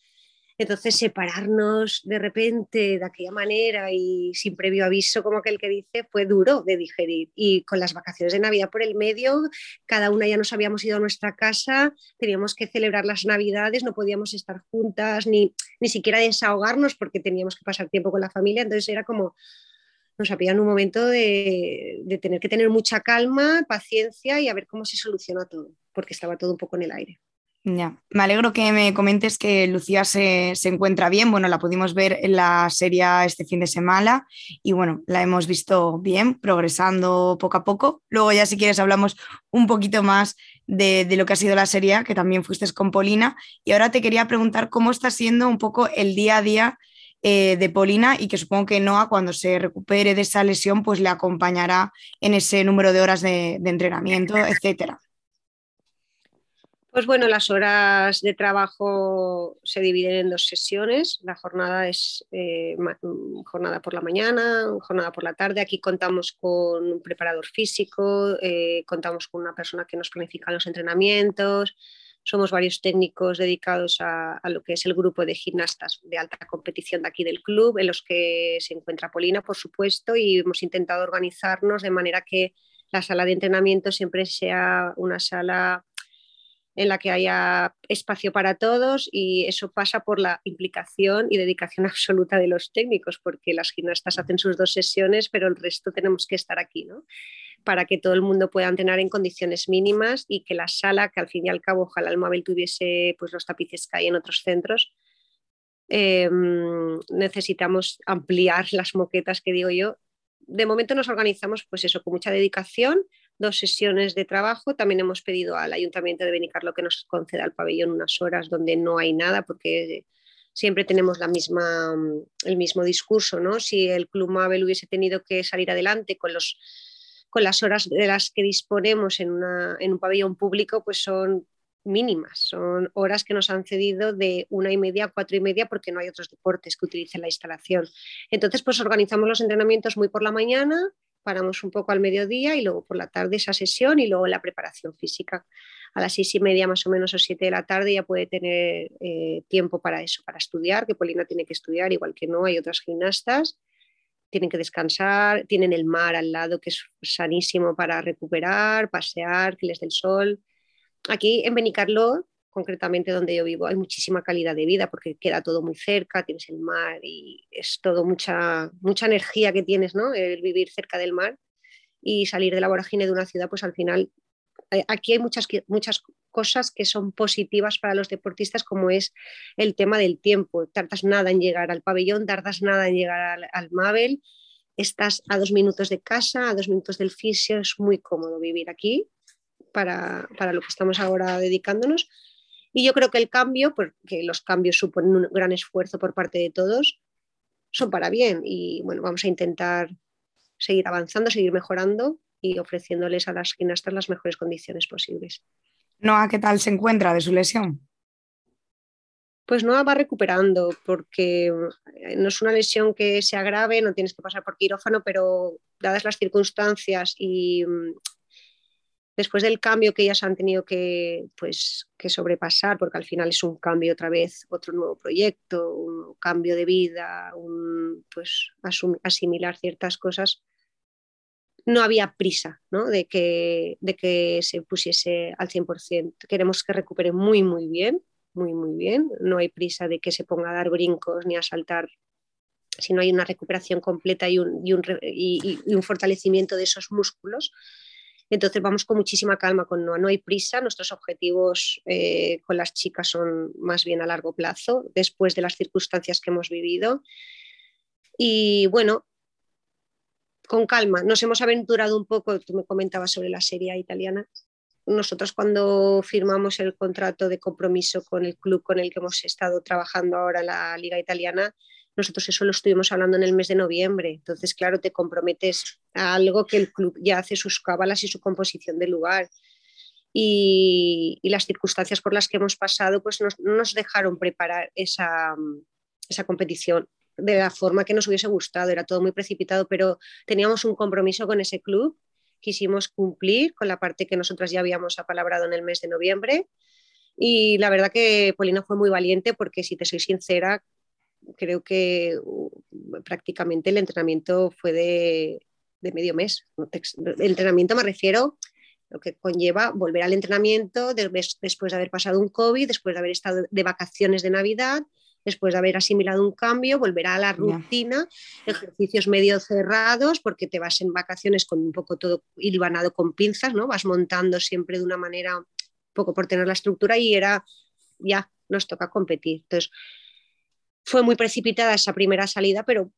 [SPEAKER 5] Entonces, separarnos de repente de aquella manera y sin previo aviso, como aquel que dice, fue duro de digerir. Y con las vacaciones de Navidad por el medio, cada una ya nos habíamos ido a nuestra casa, teníamos que celebrar las Navidades, no podíamos estar juntas ni, ni siquiera desahogarnos porque teníamos que pasar tiempo con la familia. Entonces, era como, nos había un momento de, de tener que tener mucha calma, paciencia y a ver cómo se soluciona todo, porque estaba todo un poco en el aire.
[SPEAKER 1] Ya, me alegro que me comentes que Lucía se, encuentra bien. Bueno, la pudimos ver en la serie este fin de semana y bueno, la hemos visto bien, progresando poco a poco. Luego ya si quieres hablamos un poquito más de, lo que ha sido la serie, que también fuiste con Polina. Y ahora te quería preguntar cómo está siendo un poco el día a día eh, de Polina y que supongo que Noah cuando se recupere de esa lesión pues le acompañará en ese número de horas de, de entrenamiento, etcétera.
[SPEAKER 5] Pues bueno, las horas de trabajo se dividen en dos sesiones. La jornada es eh, jornada por la mañana, jornada por la tarde. Aquí contamos con un preparador físico, eh, contamos con una persona que nos planifica los entrenamientos. Somos varios técnicos dedicados a, a, lo que es el grupo de gimnastas de alta competición de aquí del club, en los que se encuentra Polina, por supuesto, y hemos intentado organizarnos de manera que la sala de entrenamiento siempre sea una sala en la que haya espacio para todos y eso pasa por la implicación y dedicación absoluta de los técnicos, porque las gimnastas hacen sus dos sesiones, pero el resto tenemos que estar aquí, ¿no? Para que todo el mundo pueda entrenar en condiciones mínimas y que la sala, que al fin y al cabo ojalá el móvil tuviese pues, los tapices que hay en otros centros, em, necesitamos ampliar las moquetas que digo yo. De momento nos organizamos pues eso, con mucha dedicación, dos sesiones de trabajo. También hemos pedido al Ayuntamiento de Benicarlo que nos conceda el pabellón unas horas donde no hay nada, porque siempre tenemos la misma, el mismo discurso. ¿no? Si el Club Mabel hubiese tenido que salir adelante con, los, con las horas de las que disponemos en, una, en un pabellón público, pues son mínimas, son horas que nos han cedido de una y media a cuatro y media porque no hay otros deportes que utilicen la instalación. Entonces, pues organizamos los entrenamientos muy por la mañana paramos un poco al mediodía y luego por la tarde esa sesión y luego la preparación física. A las seis y media más o menos o siete de la tarde ya puede tener eh, tiempo para eso, para estudiar, que Polina tiene que estudiar, igual que no, hay otras gimnastas, tienen que descansar, tienen el mar al lado que es sanísimo para recuperar, pasear, que les sol. Aquí en Benicarlo concretamente donde yo vivo, hay muchísima calidad de vida porque queda todo muy cerca, tienes el mar y es todo mucha, mucha energía que tienes, ¿no? El vivir cerca del mar y salir de la vorágine de una ciudad, pues al final eh, aquí hay muchas, muchas cosas que son positivas para los deportistas, como es el tema del tiempo. Tardas nada en llegar al pabellón, tardas nada en llegar al, al Mabel, estás a dos minutos de casa, a dos minutos del fisio, es muy cómodo vivir aquí para, para lo que estamos ahora dedicándonos y yo creo que el cambio, porque los cambios suponen un gran esfuerzo por parte de todos, son para bien. Y bueno, vamos a intentar seguir avanzando, seguir mejorando y ofreciéndoles a las gimnastas las mejores condiciones posibles.
[SPEAKER 1] Noa, ¿qué tal se encuentra de su lesión?
[SPEAKER 5] Pues Noa va recuperando, porque eh, no es una lesión que se agrave, no tienes que pasar por quirófano, pero dadas las circunstancias y mm, después del cambio que ellas han tenido que, pues, que sobrepasar, porque al final es un cambio otra vez, otro nuevo proyecto, un cambio de vida, un, pues, asimilar ciertas cosas, no había prisa ¿no? De, que, de que se pusiese al 100%. Queremos que recupere muy, muy bien, muy, muy bien. No hay prisa de que se ponga a dar brincos ni a saltar si no hay una recuperación completa y un, y un, y un fortalecimiento de esos músculos entonces vamos con muchísima calma, con no, no hay prisa, nuestros objetivos eh, con las chicas son más bien a largo plazo, después de las circunstancias que hemos vivido. Y bueno, con calma, nos hemos aventurado un poco, tú me comentabas sobre la serie italiana. Nosotros cuando firmamos el contrato de compromiso con el club con el que hemos estado trabajando ahora la liga italiana, nosotros eso lo estuvimos hablando en el mes de noviembre. Entonces, claro, te comprometes a algo que el club ya hace sus cábalas y su composición de lugar. Y, las circunstancias por las que hemos pasado pues nos, no nos dejaron preparar esa, esa competición de la forma que nos hubiese gustado. Era todo muy precipitado, pero teníamos un compromiso con ese club. Quisimos cumplir con la parte que nosotras ya habíamos apalabrado en el mes de noviembre Y la verdad que Polina fue muy valiente porque, si te soy sincera, creo que uh, prácticamente el entrenamiento fue de, medio mes. El entrenamiento me refiero lo que conlleva volver al entrenamiento después de haber pasado un COVID, después de haber estado de vacaciones de Navidad, después de haber asimilado un cambio, volver a la rutina, ejercicios medio cerrados, porque te vas en vacaciones con un poco todo hilvanado con pinzas, ¿no? Vas montando siempre de una manera, un poco por tener la estructura y era, ya, nos toca competir. Entonces, fue muy precipitada esa primera salida, pero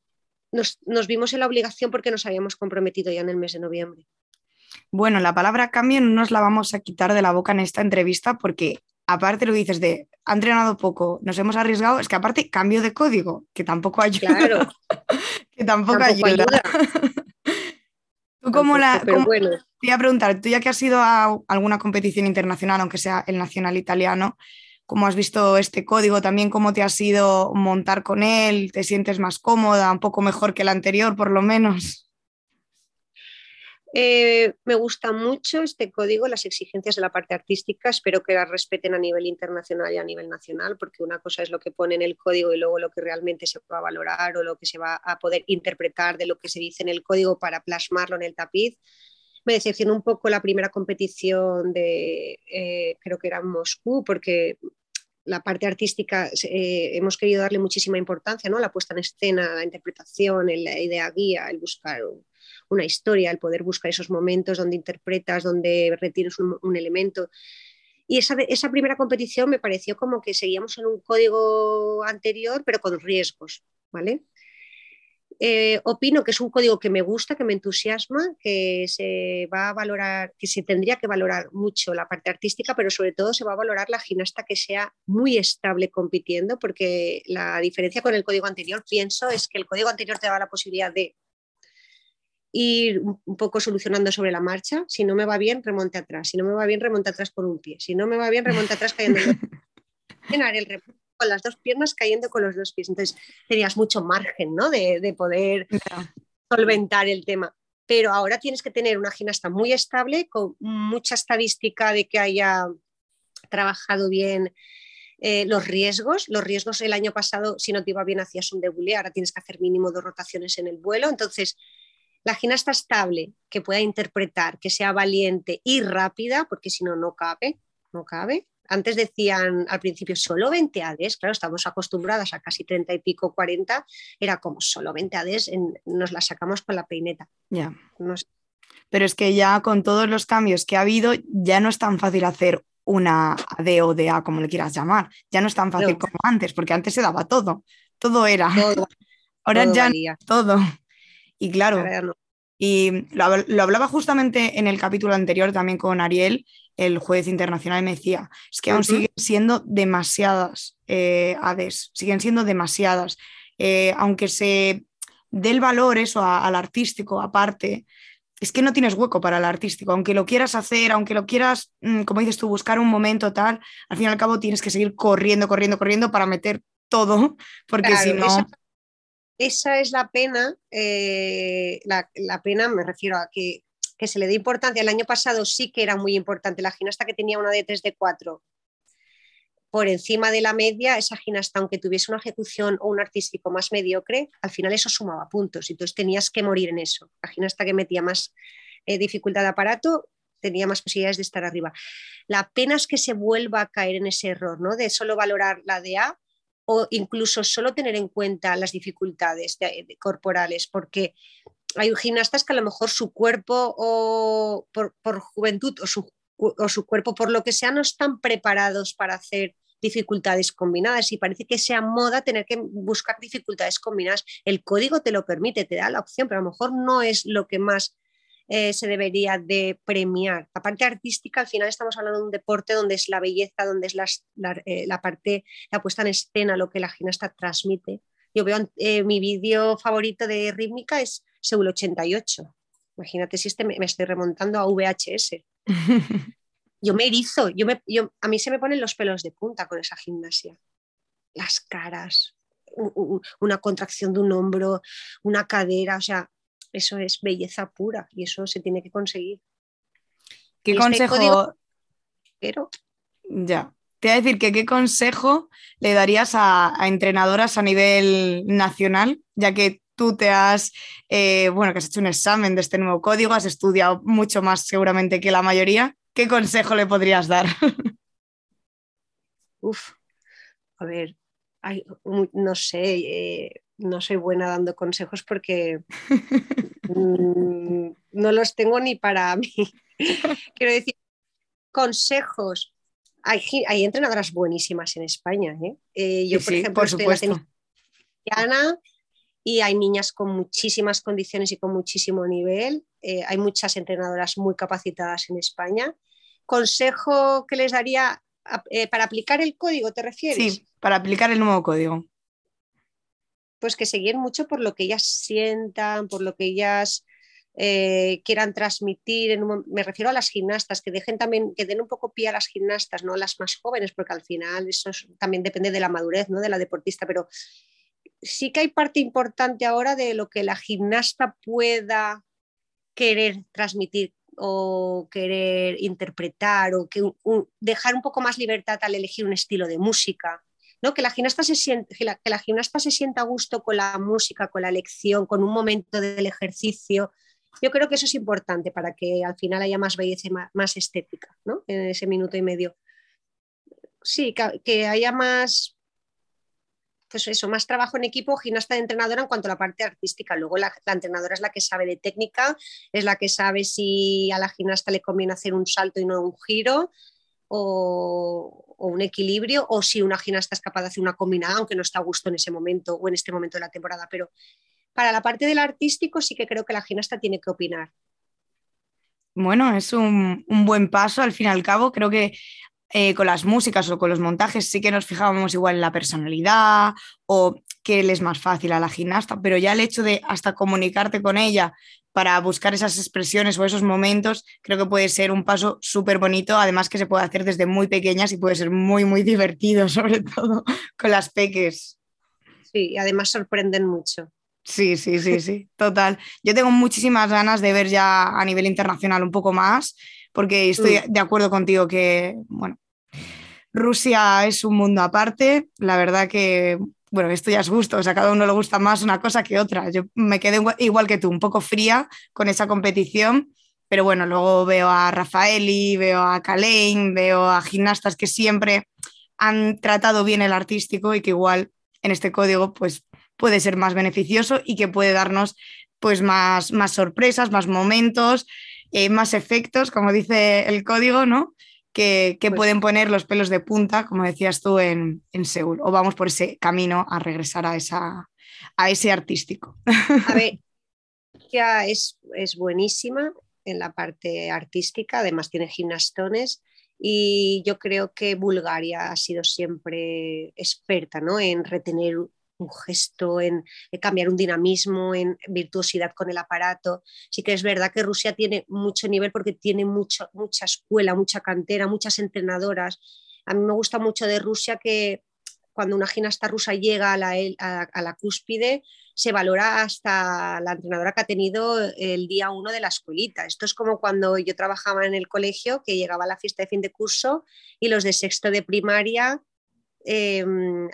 [SPEAKER 5] nos, nos vimos en la obligación porque nos habíamos comprometido ya en el mes de noviembre.
[SPEAKER 1] Bueno, la palabra cambio no nos la vamos a quitar de la boca en esta entrevista porque aparte lo dices de ha entrenado poco, nos hemos arriesgado, es que aparte cambio de código, que tampoco ayuda.
[SPEAKER 5] Claro.
[SPEAKER 1] que tampoco, ayuda. ¿Tú cómo la...
[SPEAKER 5] Bueno.
[SPEAKER 1] Te iba a preguntar, tú ya que has ido a alguna competición internacional, aunque sea el nacional italiano, ¿cómo has visto este código? También cómo te has ido montar con él, ¿te sientes más cómoda, un poco mejor que el anterior por lo menos?
[SPEAKER 5] Eh, me gusta mucho este código, las exigencias de la parte artística, espero que las respeten a nivel internacional y a nivel nacional, porque una cosa es lo que pone en el código y luego lo que realmente se va a valorar o lo que se va a poder interpretar de lo que se dice en el código para plasmarlo en el tapiz. Me decepcionó un poco la primera competición de, eh, creo que era Moscú, porque la parte artística eh, hemos querido darle muchísima importancia, ¿no? La puesta en escena, la interpretación, la idea guía, el buscar una historia, el poder buscar esos momentos donde interpretas, donde retienes un, elemento. Y esa, esa, primera competición me pareció como que seguíamos en un código anterior, pero con riesgos, ¿vale? Eh, opino que es un código que me gusta, que me entusiasma, que se va a valorar, que se tendría que valorar mucho la parte artística, pero sobre todo se va a valorar la gimnasta que sea muy estable compitiendo, porque la diferencia con el código anterior, pienso, es que el código anterior te daba la posibilidad de ir un poco solucionando sobre la marcha. Si no me va bien, remonte atrás. Si no me va bien, remonte atrás por un pie. Si no me va bien, remonte atrás cayendo el con las dos piernas cayendo con los dos pies. Entonces tenías mucho margen ¿no? de, poder solventar el tema. Pero ahora tienes que tener una gimnasta muy estable, con mucha estadística de que haya trabajado bien eh, los riesgos. Los riesgos el año pasado, si no te iba bien, hacías un debulé, ahora tienes que hacer mínimo dos rotaciones en el vuelo. Entonces, la gimnasta estable, que pueda interpretar, que sea valiente y rápida, porque si no, no cabe, no cabe. Antes decían al principio solo 20 ADs, claro, estamos acostumbradas a casi 30 y pico, 40, era como solo 20 ADs, nos la sacamos con la peineta.
[SPEAKER 1] Ya. Pero es que ya con todos los cambios que ha habido, ya no es tan fácil hacer una AD o DA, como le quieras llamar. Ya no es tan fácil como antes, porque antes se daba todo, todo era. Ahora ya todo. Y claro, y lo, hablaba justamente en el capítulo anterior también con Ariel, el juez internacional, me decía, es que aún siguen siendo demasiadas eh, ADES, siguen siendo demasiadas. Eh, aunque se dé el valor eso al artístico aparte, es que no tienes hueco para el artístico, aunque lo quieras hacer, aunque lo quieras, mm, como dices tú, buscar un momento tal, al fin y al cabo tienes que seguir corriendo, corriendo, corriendo para meter todo, porque si no
[SPEAKER 5] esa es la pena, eh, la, pena me refiero a que, se le dé importancia. El año pasado sí que era muy importante. La gimnasta que tenía una de 3 de 4 por encima de la media, esa gimnasta, aunque tuviese una ejecución o un artístico más mediocre, al final eso sumaba puntos. Y entonces tenías que morir en eso. La gimnasta que metía más eh, dificultad de aparato tenía más posibilidades de estar arriba. La pena es que se vuelva a caer en ese error, ¿no? De solo valorar la DA o incluso solo tener en cuenta las dificultades corporales, porque hay gimnastas que a lo mejor su cuerpo o por, juventud o su, o su, cuerpo por lo que sea no están preparados para hacer dificultades combinadas y parece que sea moda tener que buscar dificultades combinadas. El código te lo permite, te da la opción, pero a lo mejor no es lo que más eh, se debería de premiar. La parte artística, al final estamos hablando de un deporte donde es la belleza, donde es eh, la, parte, la puesta en escena, lo que la gimnasta transmite. Yo veo eh, mi vídeo favorito de rítmica es Seúl 88. Imagínate si este me, estoy remontando a VHS. yo me erizo, yo me, a mí se me ponen los pelos de punta con esa gimnasia. Las caras, una contracción de un hombro, una cadera, o sea, eso es belleza pura y eso se tiene que conseguir.
[SPEAKER 1] ¿Qué este consejo?
[SPEAKER 5] pero...
[SPEAKER 1] Ya. te voy a decir que qué consejo le darías a, entrenadoras a nivel nacional, ya que tú te has, eh, bueno, que has hecho un examen de este nuevo código, has estudiado mucho más seguramente que la mayoría. ¿Qué consejo le podrías dar?
[SPEAKER 5] Uf, a ver, no sé, eh, no soy buena dando consejos porque mm, no los tengo ni para mí. Quiero decir, consejos. Hay, hay entrenadoras buenísimas en España. ¿eh? eh yo, por ejemplo, estoy en la y hay niñas con muchísimas condiciones y con muchísimo nivel. Eh, hay muchas entrenadoras muy capacitadas en España. Consejo que les daría para aplicar el código, ¿te refieres?
[SPEAKER 1] Sí, para aplicar el nuevo código
[SPEAKER 5] pues que se mucho por lo que ellas sientan, por lo que ellas eh, quieran transmitir. me refiero a las gimnastas, que dejen también, que den un poco pie a las gimnastas, no las más jóvenes, porque al final eso también depende de la madurez ¿no? de la deportista, pero sí que hay parte importante ahora de lo que la gimnasta pueda querer transmitir o querer interpretar o que dejar un poco más libertad al elegir un estilo de música que, la gimnasta se siente, que, la, gimnasta se sienta a gusto con la música, con la lección, con un momento del ejercicio. Yo creo que eso es importante para que al final haya más belleza y más, estética en ese minuto y medio. Sí, que, haya más, pues eso, más trabajo en equipo, gimnasta de entrenadora en cuanto a la parte artística. Luego la, la, entrenadora es la que sabe de técnica, es la que sabe si a la gimnasta le conviene hacer un salto y no un giro, o, un equilibrio, o si una gimnasta es capaz de hacer una combinada, aunque no está a gusto en ese momento o en este momento de la temporada. Pero para la parte del artístico sí que creo que la gimnasta tiene que opinar.
[SPEAKER 1] Bueno, es un, buen paso al fin y al cabo. Creo que eh, con las músicas o con los montajes sí que nos fijábamos igual en la personalidad o qué le es más fácil a la gimnasta, pero ya el hecho de hasta comunicarte con ella para buscar esas expresiones o esos momentos, creo que puede ser un paso súper bonito, además que se puede hacer desde muy pequeñas y puede ser muy, muy divertido, sobre todo con las peques.
[SPEAKER 5] Sí, y además sorprenden mucho.
[SPEAKER 1] Sí, sí, sí, sí, total. Yo tengo muchísimas ganas de ver ya a nivel internacional un poco más, porque estoy mm. de acuerdo contigo que, bueno, Rusia es un mundo aparte, la verdad que bueno, esto ya es gusto, o sea, a cada uno le gusta más una cosa que otra. Yo me quedé igual que tú, un poco fría con esa competición, pero bueno, luego veo a Rafaeli, veo a Kalein, veo a gimnastas que siempre han tratado bien el artístico y que igual en este código pues puede ser más beneficioso y que puede darnos pues más, más sorpresas, más momentos, eh, más efectos, como dice el código, ¿no? que, pues pueden poner los pelos de punta, como decías tú, en, Seúl. O vamos por ese camino a regresar a, esa, a ese artístico.
[SPEAKER 5] A ver, ya es, es buenísima en la parte artística, además tiene gimnastones y yo creo que Bulgaria ha sido siempre experta ¿no? en retener un gesto, en, cambiar un dinamismo, en virtuosidad con el aparato. Sí que es verdad que Rusia tiene mucho nivel porque tiene mucha escuela, mucha cantera, muchas entrenadoras. A mí me gusta mucho de Rusia que cuando una gimnasta rusa llega a la, a la cúspide, se valora hasta la entrenadora que ha tenido el día uno de la escuelita. Esto es como cuando yo trabajaba en el colegio, que llegaba a la fiesta de fin de curso y los de sexto de primaria Em,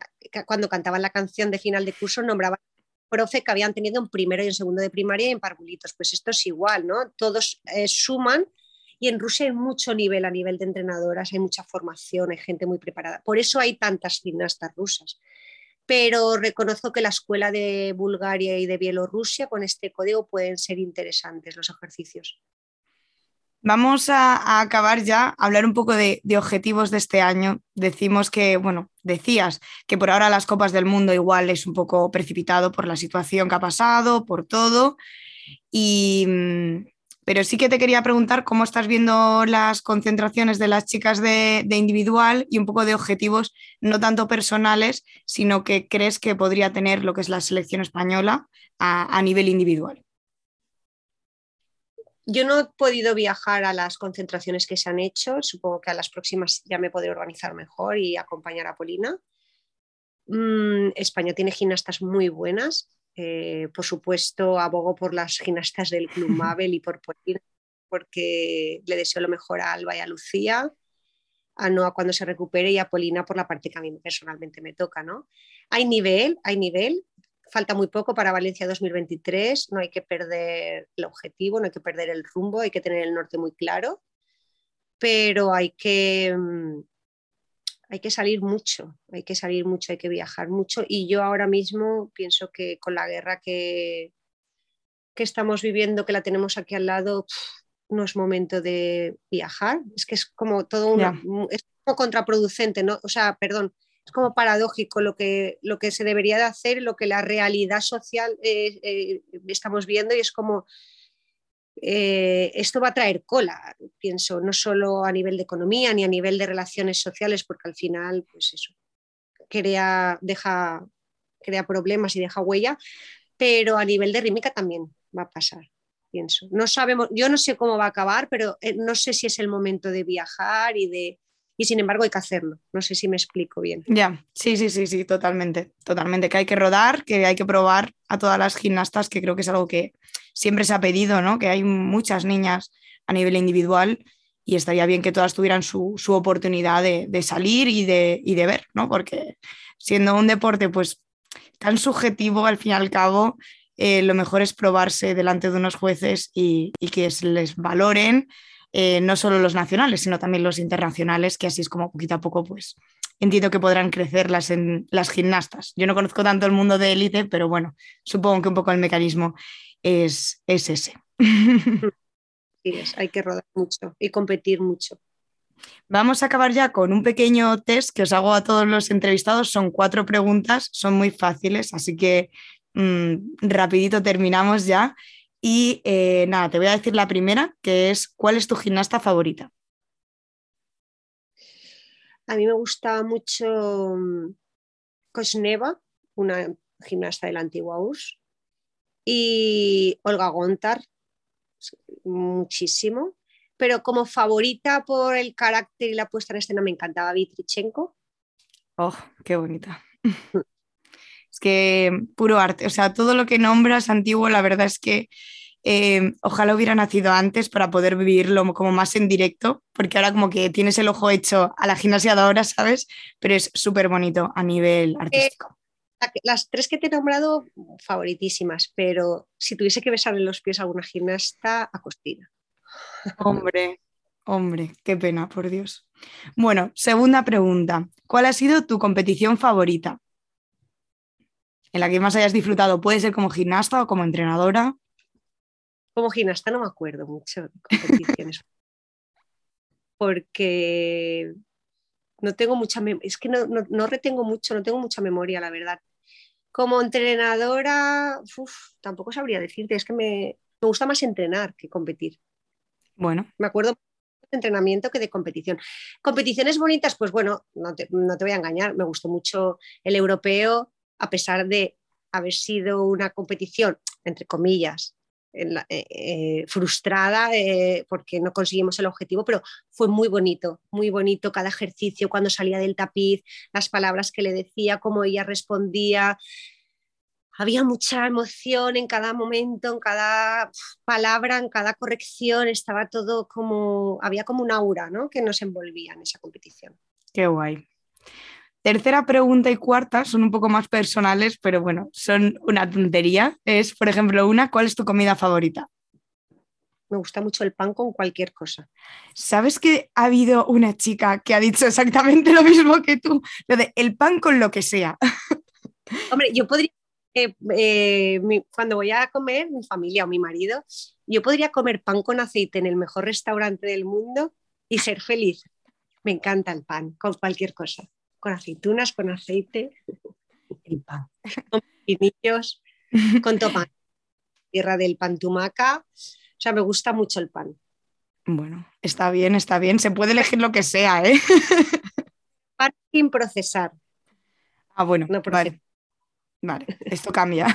[SPEAKER 5] cuando cantaban la canción de final de curso, nombraban profe que habían tenido en primero y en segundo de primaria y en parvulitos. Pues esto es igual, ¿no? Todos eh, suman y en Rusia hay mucho nivel a nivel de entrenadoras, hay mucha formación, hay gente muy preparada. Por eso hay tantas gimnastas rusas. Pero reconozco que la escuela de Bulgaria y de Bielorrusia con este código pueden ser interesantes los ejercicios.
[SPEAKER 1] Vamos a, acabar ya, a hablar un poco de, objetivos de este año. Decimos que, bueno, decías que por ahora las Copas del Mundo igual es un poco precipitado por la situación que ha pasado, por todo. Y, mm, pero sí que te quería preguntar cómo estás viendo las concentraciones de las chicas de, individual y un poco de objetivos no tanto personales, sino que crees que podría tener lo que es la selección española a nivel individual.
[SPEAKER 5] Yo no he podido viajar a las concentraciones que se han hecho, supongo que a las próximas ya me podré organizar mejor y acompañar a Polina. Mm, España tiene gimnastas muy buenas, eh, por supuesto abogo por las gimnastas del Club Mabel y por Polina, porque le deseo lo mejor a Alba y a Lucía. a Noah cuando se recupere y a Polina por la parte que a mí personalmente me toca, ¿no? Hay nivel, hay nivel, falta muy poco para Valencia 2023, no hay que perder el objetivo, no hay que perder el rumbo, hay que tener el norte muy claro, pero hay que, mm, hay que salir mucho, hay que salir mucho, hay que viajar mucho y yo ahora mismo pienso que con la guerra que, que estamos viviendo, que la tenemos aquí al lado, no es momento de viajar. Es que es como todo una, es como contraproducente, ¿no? O sea, perdón, es como paradójico lo que, lo que se debería de hacer, lo que la realidad social eh, eh, estamos viendo y es como eh, esto va a traer cola, pienso, no solo a nivel de economía ni a nivel de relaciones sociales, porque al final, pues eso, crea, deja, crea problemas y deja huella, pero a nivel de rímica también va a pasar pienso. No sabemos, yo no sé cómo va a acabar, pero no sé si es el momento de viajar y de y sin embargo hay que hacerlo. No sé si me explico bien.
[SPEAKER 1] Ya, sí, sí, sí, sí, totalmente, totalmente. Que hay que rodar, que hay que probar a todas las gimnastas, que creo que es algo que siempre se ha pedido, ¿no? Que hay muchas niñas a nivel individual y estaría bien que todas tuvieran su, oportunidad de, salir y de, y de ver, ¿no? Porque siendo un deporte, pues tan subjetivo al fin y al cabo, eh, lo mejor es probarse delante de unos jueces y, que les valoren, eh, no solo los nacionales, sino también los internacionales, que así es como poquito a poco, pues entiendo que podrán crecer las, en, las gimnastas. Yo no conozco tanto el mundo de élite, pero bueno, supongo que un poco el mecanismo es, es ese.
[SPEAKER 5] Sí, hay que rodar mucho y competir mucho.
[SPEAKER 1] Vamos a acabar ya con un pequeño test que os hago a todos los entrevistados. Son cuatro preguntas, son muy fáciles, así que Mm, rapidito terminamos ya. Y eh, nada, te voy a decir la primera, que es, ¿cuál es tu gimnasta favorita?
[SPEAKER 5] A mí me gusta mucho mm, Kosneva, una gimnasta de la antigua URSS, y Olga Gontar, muchísimo. Pero como favorita por el carácter y la puesta en escena me encantaba Vitrichenko.
[SPEAKER 1] Oh, qué bonita. Es que puro arte, o sea, todo lo que nombras antiguo, la verdad es que eh, ojalá hubiera nacido antes para poder vivirlo como más en directo, porque ahora como que tienes el ojo hecho a la gimnasia de ahora, ¿sabes? Pero es súper bonito a nivel artístico.
[SPEAKER 5] las tres que te he nombrado, favoritísimas, pero si tuviese que besarle los pies a alguna gimnasta, a Costina.
[SPEAKER 1] Hombre, hombre, qué pena, por Dios. Bueno, segunda pregunta. ¿Cuál ha sido tu competición favorita? En la que más hayas disfrutado? ¿Puede ser como gimnasta o como entrenadora?
[SPEAKER 5] Como gimnasta no me acuerdo mucho de competiciones. porque no tengo mucha es que no, retengo mucho, no tengo mucha memoria, la verdad. Como entrenadora, tampoco sabría decirte, es que me, gusta más entrenar que competir.
[SPEAKER 1] Bueno.
[SPEAKER 5] Me acuerdo de entrenamiento que de competición. Competiciones bonitas, pues bueno, no te, no te voy a engañar, me gustó mucho el europeo, a pesar de haber sido una competición, entre comillas, eh, eh, frustrada eh, porque no conseguimos el objetivo, pero fue muy bonito, muy bonito cada ejercicio cuando salía del tapiz, las palabras que le decía, cómo ella respondía. Había mucha emoción en cada momento, en cada palabra, en cada corrección, estaba todo como, había como un aura ¿no? que nos envolvía en esa competición.
[SPEAKER 1] Qué guay. Tercera pregunta y cuarta son un poco más personales, pero bueno, son una tontería. Es, por ejemplo, una, ¿cuál es tu comida favorita?
[SPEAKER 5] Me gusta mucho el pan con cualquier cosa.
[SPEAKER 1] ¿Sabes que ha habido una chica que ha dicho exactamente lo mismo que tú? Lo de el pan con lo que sea.
[SPEAKER 5] Hombre, yo podría, eh, eh, cuando voy a comer, mi familia o mi marido, yo podría comer pan con aceite en el mejor restaurante del mundo y ser feliz. Me encanta el pan con cualquier cosa con aceitunas, con aceite, el pan, con pinillos, con topán, tierra del pan tumaca. O sea, me gusta mucho el pan.
[SPEAKER 1] Bueno, está bien, está bien. Se puede elegir lo que sea, ¿eh?
[SPEAKER 5] Pan sin procesar.
[SPEAKER 1] Ah, bueno, vale. Vale, esto cambia.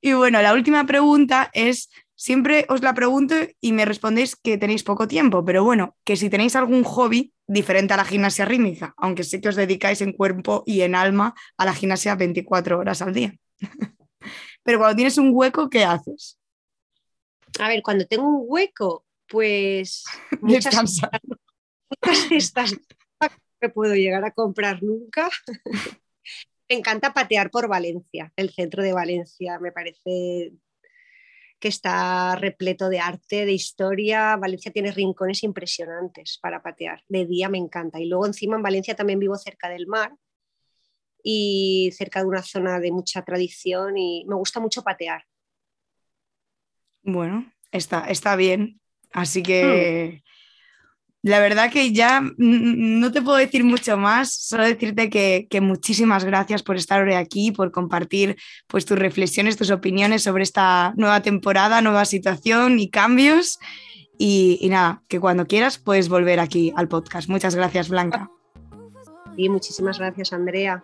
[SPEAKER 1] y bueno, la última pregunta es Siempre os la pregunto y me respondéis que tenéis poco tiempo, pero bueno, que si tenéis algún hobby diferente a la gimnasia rítmica, aunque sé que os dedicáis en cuerpo y en alma a la gimnasia 24 horas al día. pero cuando tienes un hueco, ¿qué haces?
[SPEAKER 5] A ver, cuando tengo un hueco, pues...
[SPEAKER 1] Descansar.
[SPEAKER 5] estas que puedo llegar a comprar nunca. me encanta patear por Valencia, el centro de Valencia. Me parece que está repleto de arte, de historia. Valencia tiene rincones impresionantes para patear. De día me encanta. Y luego encima en Valencia también vivo cerca del mar y cerca de una zona de mucha tradición y me gusta mucho patear.
[SPEAKER 1] Bueno, está, está bien. Así que hmm. La verdad que ya no te puedo decir mucho más, solo decirte que, muchísimas gracias por estar hoy aquí, por compartir pues, tus reflexiones, tus opiniones sobre esta nueva temporada, nueva situación y cambios. Y, y nada, que cuando quieras puedes volver aquí al podcast. Muchas gracias, Blanca.
[SPEAKER 5] Y muchísimas gracias, Andrea.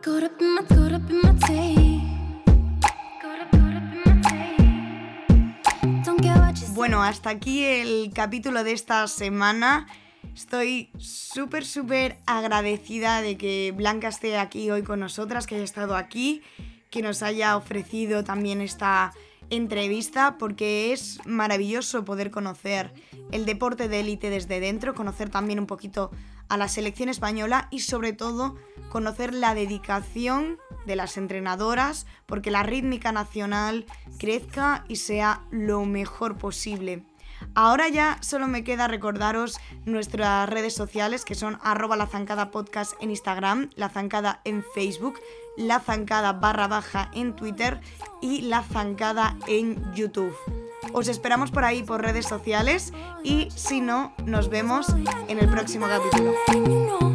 [SPEAKER 1] Bueno, hasta aquí el capítulo de esta semana. Estoy súper, súper agradecida de que Blanca esté aquí hoy con nosotras, que haya estado aquí, que nos haya ofrecido también esta entrevista, porque es maravilloso poder conocer el deporte de élite desde dentro, conocer también un poquito a la selección española y sobre todo conocer la dedicación de las entrenadoras porque la rítmica nacional crezca y sea lo mejor posible. Ahora ya solo me queda recordaros nuestras redes sociales que son arroba la zancada podcast en Instagram, la zancada en Facebook, la zancada barra baja en Twitter y la zancada en YouTube. Os esperamos por ahí por redes sociales y si no, nos vemos en el próximo capítulo.